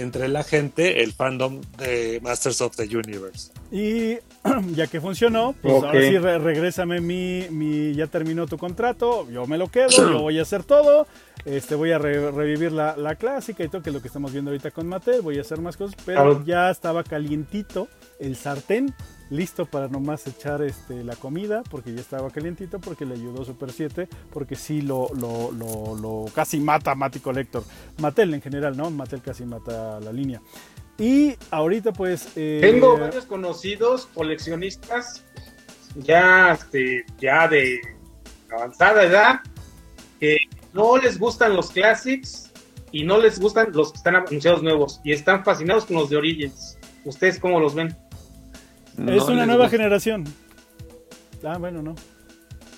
entre la gente el fandom de Masters of the Universe. Y ya que funcionó, pues ahora sí re- regrésame mi, mi, ya terminó tu contrato, yo me lo quedo, yo voy a hacer todo, este voy a re- revivir la, la clásica y todo, que es lo que estamos viendo ahorita con Mattel, voy a hacer más cosas, pero ya estaba calientito el sartén listo para nomás echar este, la comida porque ya estaba calientito porque le ayudó Super 7 porque sí lo, lo, lo, casi mata a Collector Mattel en general no Mattel casi mata la línea. Y ahorita pues eh, tengo varios conocidos coleccionistas ya este, ya de avanzada edad que no les gustan los classics y no les gustan los que están anunciados nuevos y están fascinados con los de Origins. Ustedes cómo los ven es una nueva generación. Ah, bueno, no.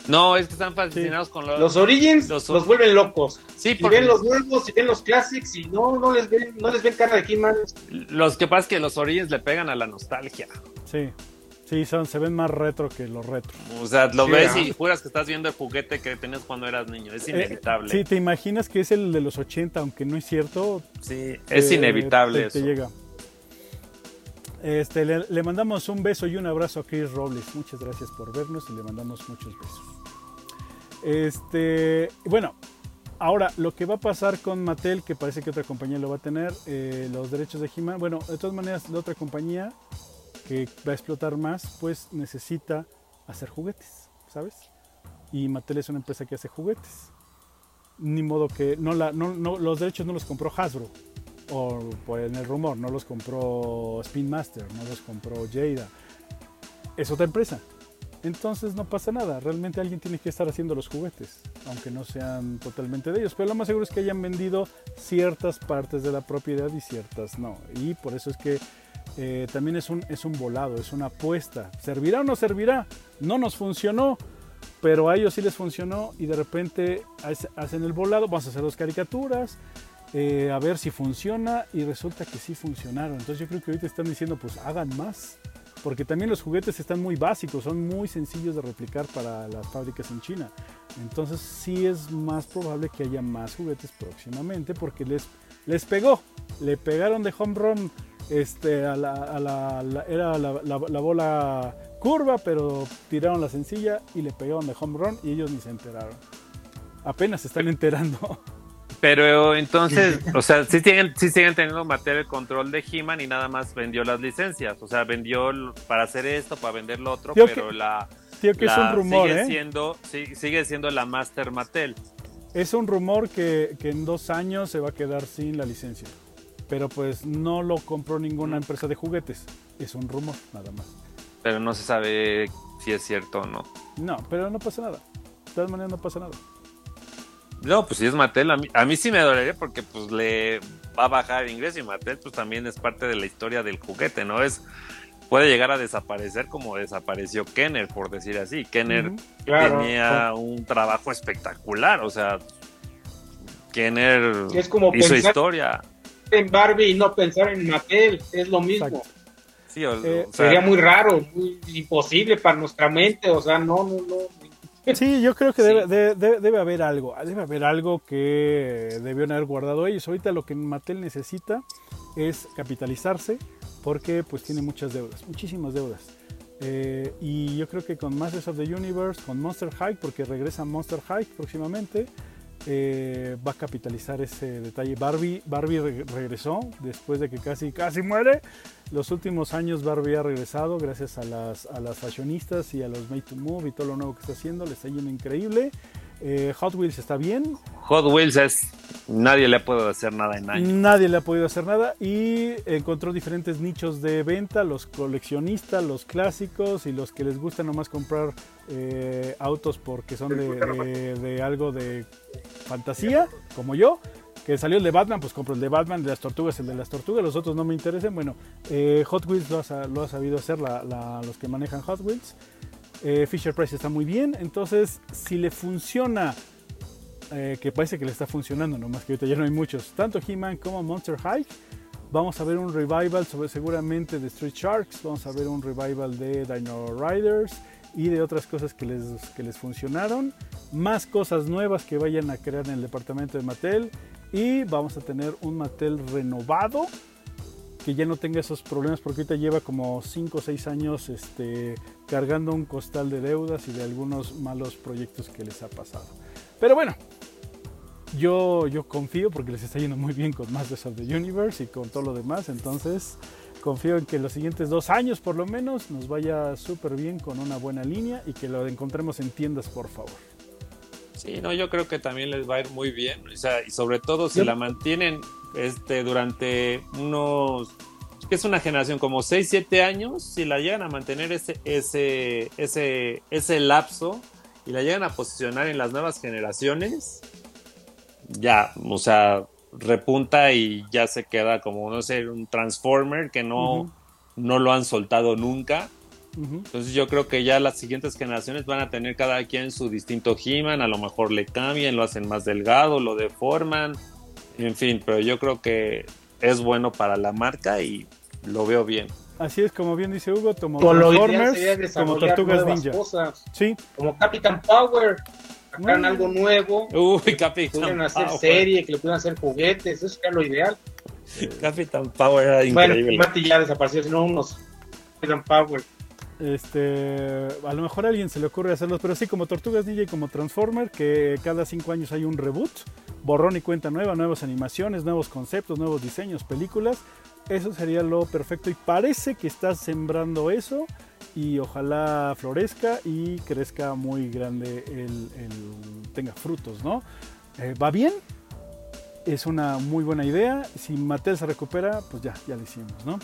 No, es que están fascinados con los... Los Origins los, vuelven locos. Sí, si ven los nuevos, si ven los Classics, y no, no les ven, no les ven cara de He-Man. Los que pasa es que los Origins le pegan a la nostalgia. Sí. Sí, son, se ven más retro que los retro. O sea, lo ves y juras que estás viendo el juguete que tenías cuando eras niño. Es eh, inevitable. sí, te imaginas que es el de los 80, aunque no es cierto. Sí, es inevitable eso. Te llega. Este, le, mandamos un beso y un abrazo a Chris Robles. Muchas gracias por vernos y le mandamos muchos besos. Este, bueno, ahora lo que va a pasar con Mattel, que parece que otra compañía lo va a tener, eh, los derechos de he Bueno, de todas maneras, la otra compañía que va a explotar más, pues necesita hacer juguetes, ¿sabes? Y Mattel es una empresa que hace juguetes. Ni modo que no, los derechos no los compró Hasbro o por en el rumor, no los compró Spin Master, no los compró Jada. Es otra empresa. Entonces no pasa nada, realmente alguien tiene que estar haciendo los juguetes, aunque no sean totalmente de ellos. Pero lo más seguro es que hayan vendido ciertas partes de la propiedad y ciertas no. Y por eso es que eh, también es un, es un volado, es una apuesta. ¿Servirá o no servirá? No nos funcionó, pero a ellos sí les funcionó y de repente hacen el volado, vamos a hacer dos caricaturas, eh, a ver si funciona y resulta que sí funcionaron. Entonces yo creo que ahorita están diciendo pues hagan más, porque también los juguetes están muy básicos, son muy sencillos de replicar para las fábricas en China. Entonces sí es más probable que haya más juguetes próximamente porque les, les pegó, le pegaron de home run este, a la, era la, bola curva, pero tiraron la sencilla y le pegaron de home run y ellos ni se enteraron. Apenas se están enterando. Pero entonces, o sea, sí siguen, sí siguen teniendo material el control de He-Man y nada más vendió las licencias. O sea, vendió para hacer esto, para vender lo otro, pero la. que es un rumor, sigue ¿eh? Siendo, sigue siendo la Master Mattel. Es un rumor que, que, en dos años se va a quedar sin la licencia. Pero pues no lo compró ninguna empresa de juguetes. Es un rumor, nada más. Pero no se sabe si es cierto o no. No, pero no pasa nada. De todas maneras no pasa nada. No, pues si es Mattel, a mí, sí me dolería porque pues le va a bajar el ingreso y Mattel pues también es parte de la historia del juguete, ¿no? Es puede llegar a desaparecer como desapareció Kenner, por decir así. Kenner tenía un trabajo espectacular, o sea, Kenner es como hizo historia. En Barbie y no pensar en Mattel, es lo mismo. Sí, eh, sería muy raro, muy imposible para nuestra mente, o sea, no, no, no, Sí, yo creo que debe, debe, haber algo, debe haber algo que debieron haber guardado ellos. Ahorita lo que Mattel necesita es capitalizarse porque pues tiene muchas deudas, muchísimas deudas. Eh, y yo creo que con Masters of the Universe, con Monster High, porque regresa Monster High próximamente, eh, va a capitalizar ese detalle. Barbie, Barbie regresó después de que casi, casi muere. Los últimos años Barbie ha regresado gracias a las, a las fashionistas y a los Made to Move y todo lo nuevo que está haciendo. Le está yendo increíble. Eh, Hot Wheels está bien. Hot Wheels es. Nadie le ha podido hacer nada en años. Nadie le ha podido hacer nada. Y encontró diferentes nichos de venta: los coleccionistas, los clásicos y los que les gusta nomás comprar eh, autos porque son de, algo de fantasía, como yo. Que salió el de Batman, pues compro el de Batman, de las tortugas, el de las tortugas, los otros no me interesan. Bueno, eh, Hot Wheels lo ha, sabido hacer los que manejan Hot Wheels. Eh, Fisher Price está muy bien. Entonces, si le funciona, eh, que parece que le está funcionando, nomás que ahorita ya no hay muchos, tanto He-Man como Monster High, vamos a ver un revival sobre, seguramente de Street Sharks, vamos a ver un revival de Dino Riders y de otras cosas que les, que les funcionaron, más cosas nuevas que vayan a crear en el departamento de Mattel y vamos a tener un Mattel renovado que ya no tenga esos problemas porque ahorita lleva como 5 o 6 años este, cargando un costal de deudas y de algunos malos proyectos que les ha pasado. Pero bueno, yo, yo confío porque les está yendo muy bien con Masters of the Universe y con todo lo demás. Entonces, confío en que los siguientes dos años por lo menos nos vaya súper bien con una buena línea y que lo encontremos en tiendas, por favor. Sí, no, yo creo que también les va a ir muy bien. O sea, y sobre todo si la mantienen este, durante unos que es una generación como 6, 7 años, si la llegan a mantener ese, ese, ese, ese lapso y la llegan a posicionar en las nuevas generaciones, ya, o sea, repunta y ya se queda como, no sé, un Transformer que no, no lo han soltado nunca. Entonces yo creo que ya las siguientes generaciones van a tener cada quien su distinto He-Man, a lo mejor le cambian, lo hacen más delgado, lo deforman, en fin, pero yo creo que es bueno para la marca y lo veo bien. Así es, como bien dice Hugo, como Transformers, como Tortugas Ninja. Sí. Como Captain Power, sacaran algo nuevo. Uy, Capitán pudieran hacer serie, que le pudieran hacer juguetes, eso era lo ideal. Capitán Power era increíble. Bueno, Mati ya desapareció, sino unos Capitán Power. Este, a lo mejor a alguien se le ocurre hacerlos, pero sí, como Tortugas Ninja y como Transformer, que cada cinco años hay un reboot, borrón y cuenta nueva, nuevas animaciones, nuevos conceptos, nuevos diseños, películas. Eso sería lo perfecto y parece que estás sembrando eso y ojalá florezca y crezca muy grande, tenga frutos, ¿no? Eh, ¿Va bien? Es una muy buena idea. Si Mattel se recupera, pues ya, ya lo hicimos, ¿no?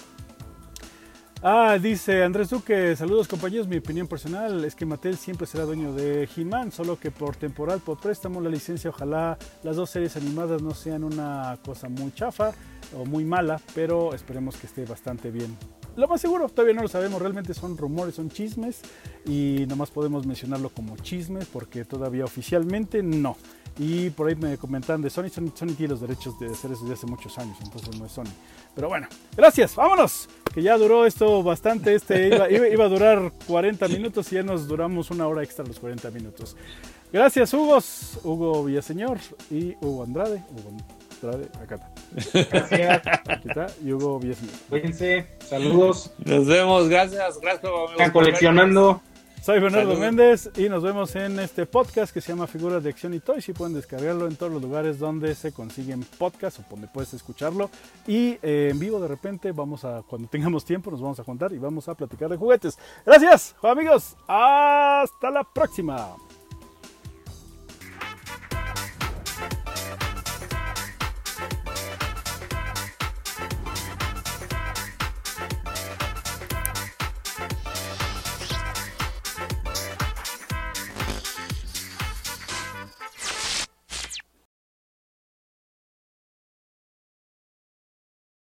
Ah, dice Andrés Duque, saludos compañeros, mi opinión personal es que Mattel siempre será dueño de He-Man, solo que por temporal, por préstamo, la licencia, ojalá las dos series animadas no sean una cosa muy chafa o muy mala, pero esperemos que esté bastante bien. Lo más seguro, todavía no lo sabemos, realmente son rumores, son chismes y nomás podemos mencionarlo como chismes porque todavía oficialmente no. Y por ahí me comentan de Sony, Sony, tiene los derechos de hacer eso desde hace muchos años, entonces no es Sony. Pero bueno, gracias, vámonos, que ya duró esto bastante, este iba, a durar 40 minutos y ya nos duramos una hora extra los 40 minutos. Gracias Hugo, Hugo Villaseñor y Hugo Andrade. Hugo Andrade, acá está. Gracias. Aquí está, y Hugo Villaseñor. Cuídense, saludos. Nos vemos, gracias, gracias. Están coleccionando. Soy Bernardo Méndez y nos vemos en este podcast que se llama Figuras de Acción y Toys y pueden descargarlo en todos los lugares donde se consiguen podcasts o donde puedes escucharlo. Y eh, en vivo de repente vamos a, cuando tengamos tiempo, nos vamos a juntar y vamos a platicar de juguetes. Gracias, amigos. Hasta la próxima.